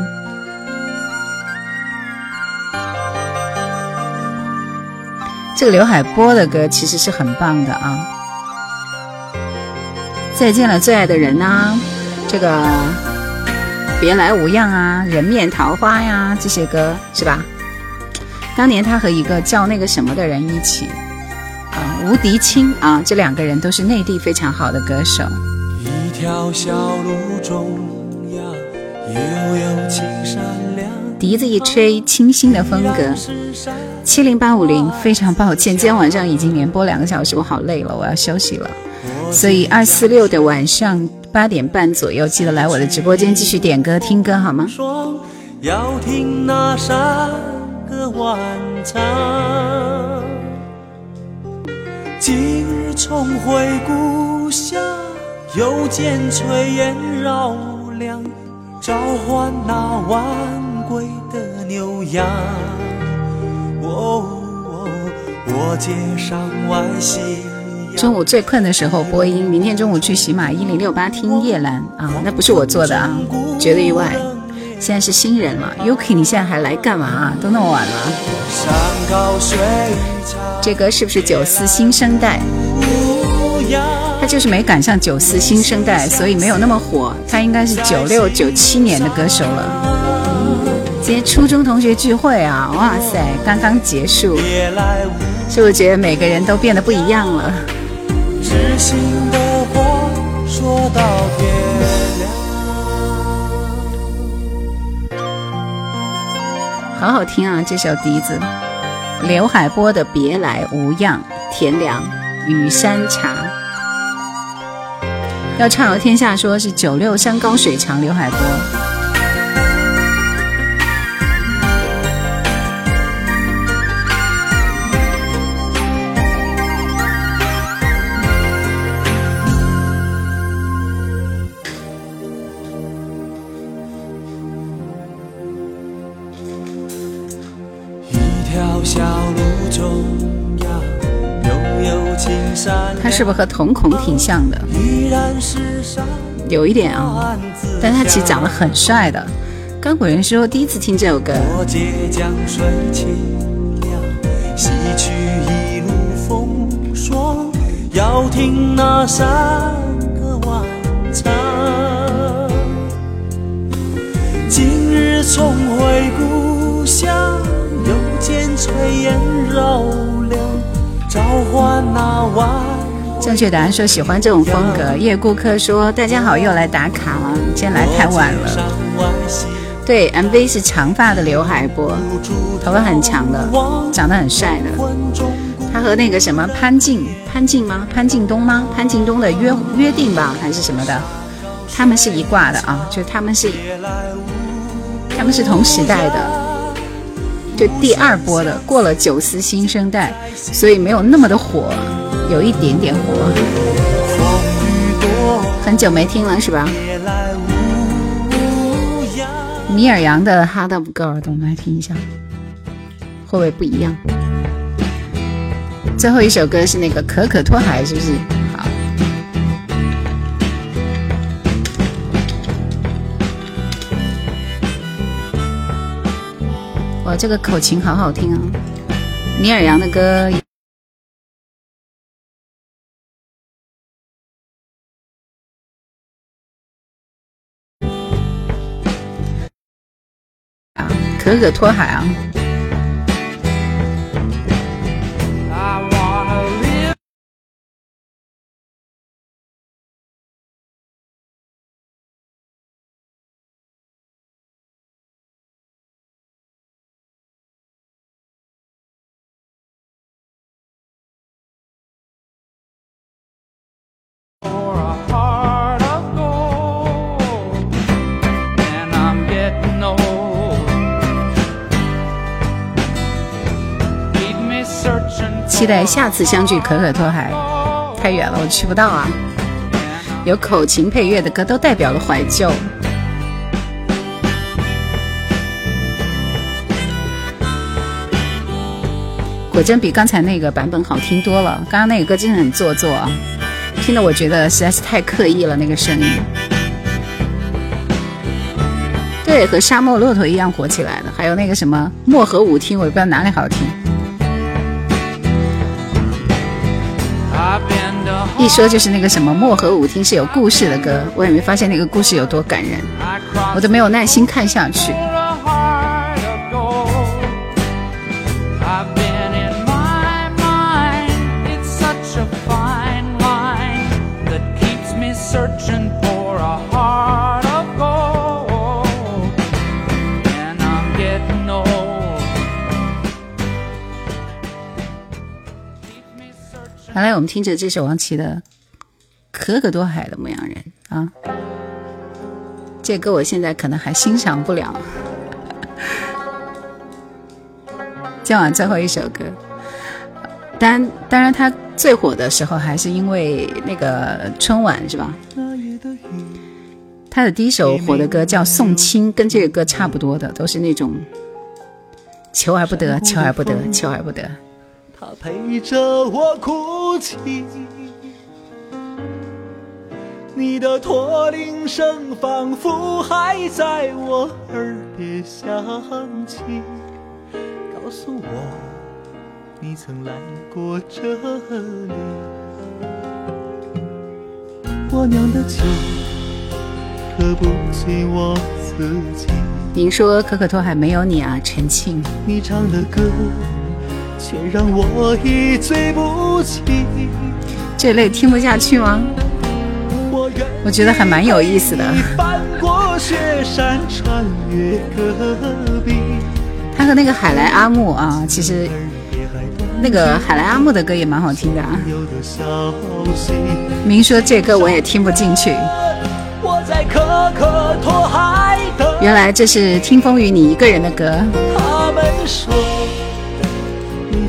这个刘海波的歌其实是很棒的啊！再见了，最爱的人呐、这个别来无恙啊，人面桃花呀，这些歌是吧？当年他和一个叫那个什么的人一起啊，吴迪清啊，这两个人都是内地非常好的歌手。一条小路中央，悠悠青山凉。笛子一吹，清新的风格。七零八五零，非常抱歉，今天晚上已经连播两个小时，我好累了，我要休息了。所以二四六的晚上八点半左右，记得来我的直播间继续点歌听歌好吗？要听那山歌晚唱。今日重回故乡，又见炊烟绕梁，召唤那晚归的牛羊。我街上外夕中午最困的时候播音，明天中午去喜马一零六八听叶兰啊，那不是我做的啊，绝对意外。现在是新人了，Yuki，你现在还来干嘛啊？都那么晚了。这歌是不是九四新生代？就是没赶上九四新生代，所以没有那么火。他应该是九六、九七年的歌手了。今天初中同学聚会啊，哇塞，刚刚结束，是不是觉得每个人都变得不一样了？知心的话说到天。好好听啊，这首笛子，刘海波的《别来无恙》，田良，雨山茶。要畅游天下，说是九六山高水长，刘海波。他是不是和瞳孔挺像的？依然是山有一点啊，但他其实长得很帅的。钢管人说第一次听这首歌，过街江水清凉，洗去一路风霜，要听那山歌晚唱。今日重回故乡，又见炊烟绕梁，召唤那晚。正确答案说喜欢这种风格。叶顾客说大家好，又来打卡了，今天来太晚了。对，MV 是长发的刘海波，头发很长的，长得很帅的。他和那个什么潘静，潘静吗？潘静东吗？潘静东的约约定吧，还是什么的？他们是一挂的啊，就他们是，他们是同时代的，就第二波的，过了九四新生代，所以没有那么的火，有一点点火。很久没听了是吧？米尔扬的《Hard Up Girl》，我们来听一下，会不会不一样？最后一首歌是那个可可托海，是不是？好。哇，这个口琴好好听啊！米尔扬的歌。啊，可可托海啊！期待下次相聚，可可托海，太远了，我去不到啊。有口琴配乐的歌都代表了怀旧。果真比刚才那个版本好听多了。刚刚那个歌真的很做作，听得我觉得实在是太刻意了，那个声音。对，和沙漠骆驼一样火起来的。还有那个什么漠河舞厅，我也不知道哪里好听。一说就是那个什么漠河舞厅是有故事的歌，我也没发现那个故事有多感人，我都没有耐心看下去。好来，我们听着这首王琦的《可可多海的牧羊人》啊，这歌我现在可能还欣赏不了。今晚最后一首歌，当然，当然，他最火的时候还是因为那个春晚，是吧？他的第一首火的歌叫《送亲》，跟这个歌差不多的，都是那种求而不得，求而不得，求而不得。他陪着我哭泣，你的驼铃声仿佛还在我耳边响起，告诉我你曾来过这里。我酿的酒喝不进我自己。您说可可托海没有你啊，陈庆。你唱的歌。却让我一醉不起。这类听不下去吗？我觉得还蛮有意思的。他和那个海来阿木啊，其实那个海来阿木的歌也蛮好听的啊。明说这歌我也听不进去。原来这是听风雨你一个人的歌。他们说。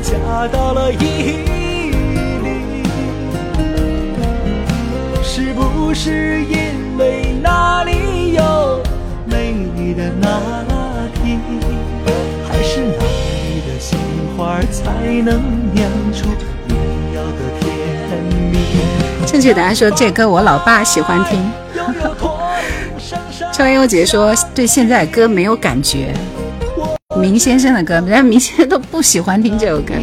嫁到了伊犁，是不是因为那里有美丽的那提？还是那里的杏花才能酿出你要的甜蜜？正确答案说这歌我老爸喜欢听。超优姐说对现在歌没有感觉。明先生的歌，人家明先生都不喜欢听这首歌。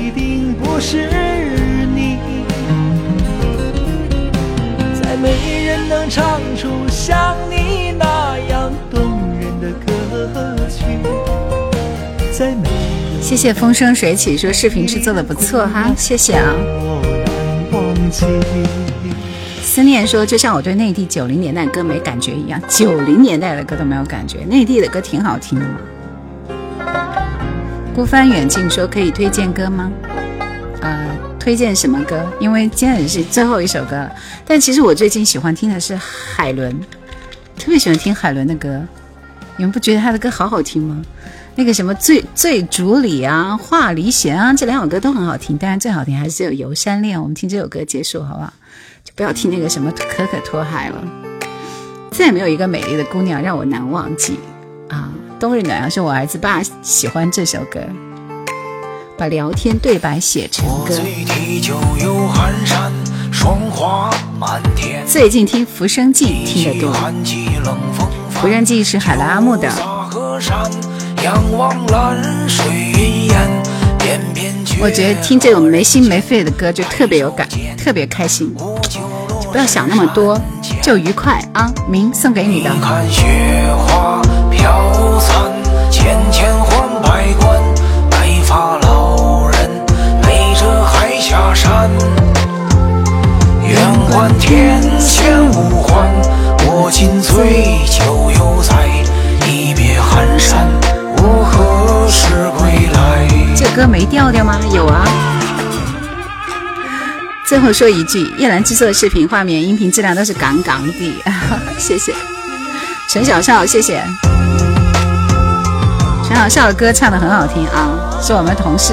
谢谢风生水起说视频制作的不错哈，谢谢啊。思念说就像我对内地九零年代歌没感觉一样，九零年代的歌都没有感觉，内地的歌挺好听的嘛。孤帆远近说可以推荐歌吗？呃，推荐什么歌？因为今天是最后一首歌了。但其实我最近喜欢听的是海伦，特别喜欢听海伦的歌。你们不觉得他的歌好好听吗？那个什么醉醉竹里啊，画离弦啊，这两首歌都很好听。当然最好听还是有游山恋。我们听这首歌结束好不好？就不要听那个什么可可托海了。再也没有一个美丽的姑娘让我难忘记啊。冬日暖阳是我儿子爸喜欢这首歌，把聊天对白写成歌。最近听《浮生记》听得多，《浮生记》是海拉阿木的。我觉得听这种没心没肺的歌就特别有感，特别开心，就不要想那么多，就愉快啊！明送给你的。看雪花飘散，千千换百关，白发老人背着海下山。愿还天堑无憾，我今醉就犹在。一别寒山，我何时归来？这歌没调调吗？有啊。最后说一句，叶兰制作的视频画面、音频质量都是杠杠的，谢谢。陈小少，谢谢。陈小少的歌唱的很好听啊，是我们同事。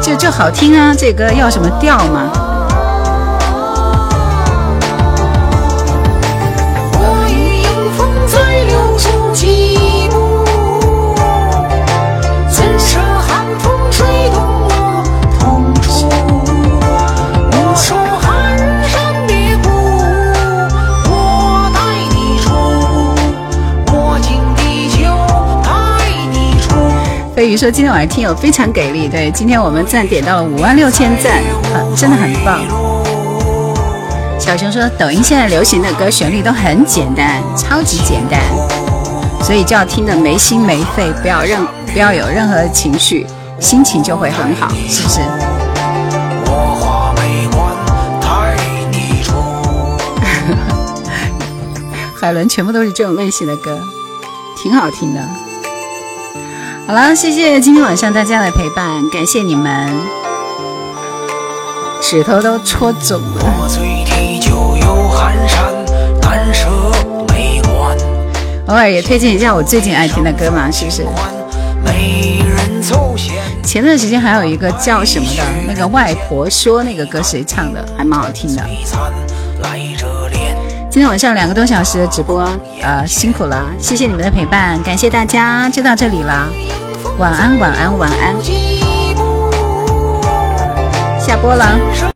就就好听啊，这歌要什么调吗？出。飞鱼说今天晚上听友非常给力，对，今天我们赞点到了五万六千赞，很真的很棒。小熊说抖音现在流行的歌旋律都很简单，超级简单，所以就要听得没心没肺，不要任不要有任何情绪，心情就会很好，是不是？海伦全部都是这种类型的歌，挺好听的。好了，谢谢今天晚上大家的陪伴，感谢你们，指头都戳肿了。我醉地就有寒山，难舍眉关。偶尔也推荐一下我最近爱听的歌嘛，是不是？美人奏弦。前段时间还有一个叫什么的，那个外婆说那个歌谁唱的，还蛮好听的。今天晚上两个多小时的直播，呃，辛苦了，谢谢你们的陪伴，感谢大家，就到这里了，晚安，晚安，晚安，下播了。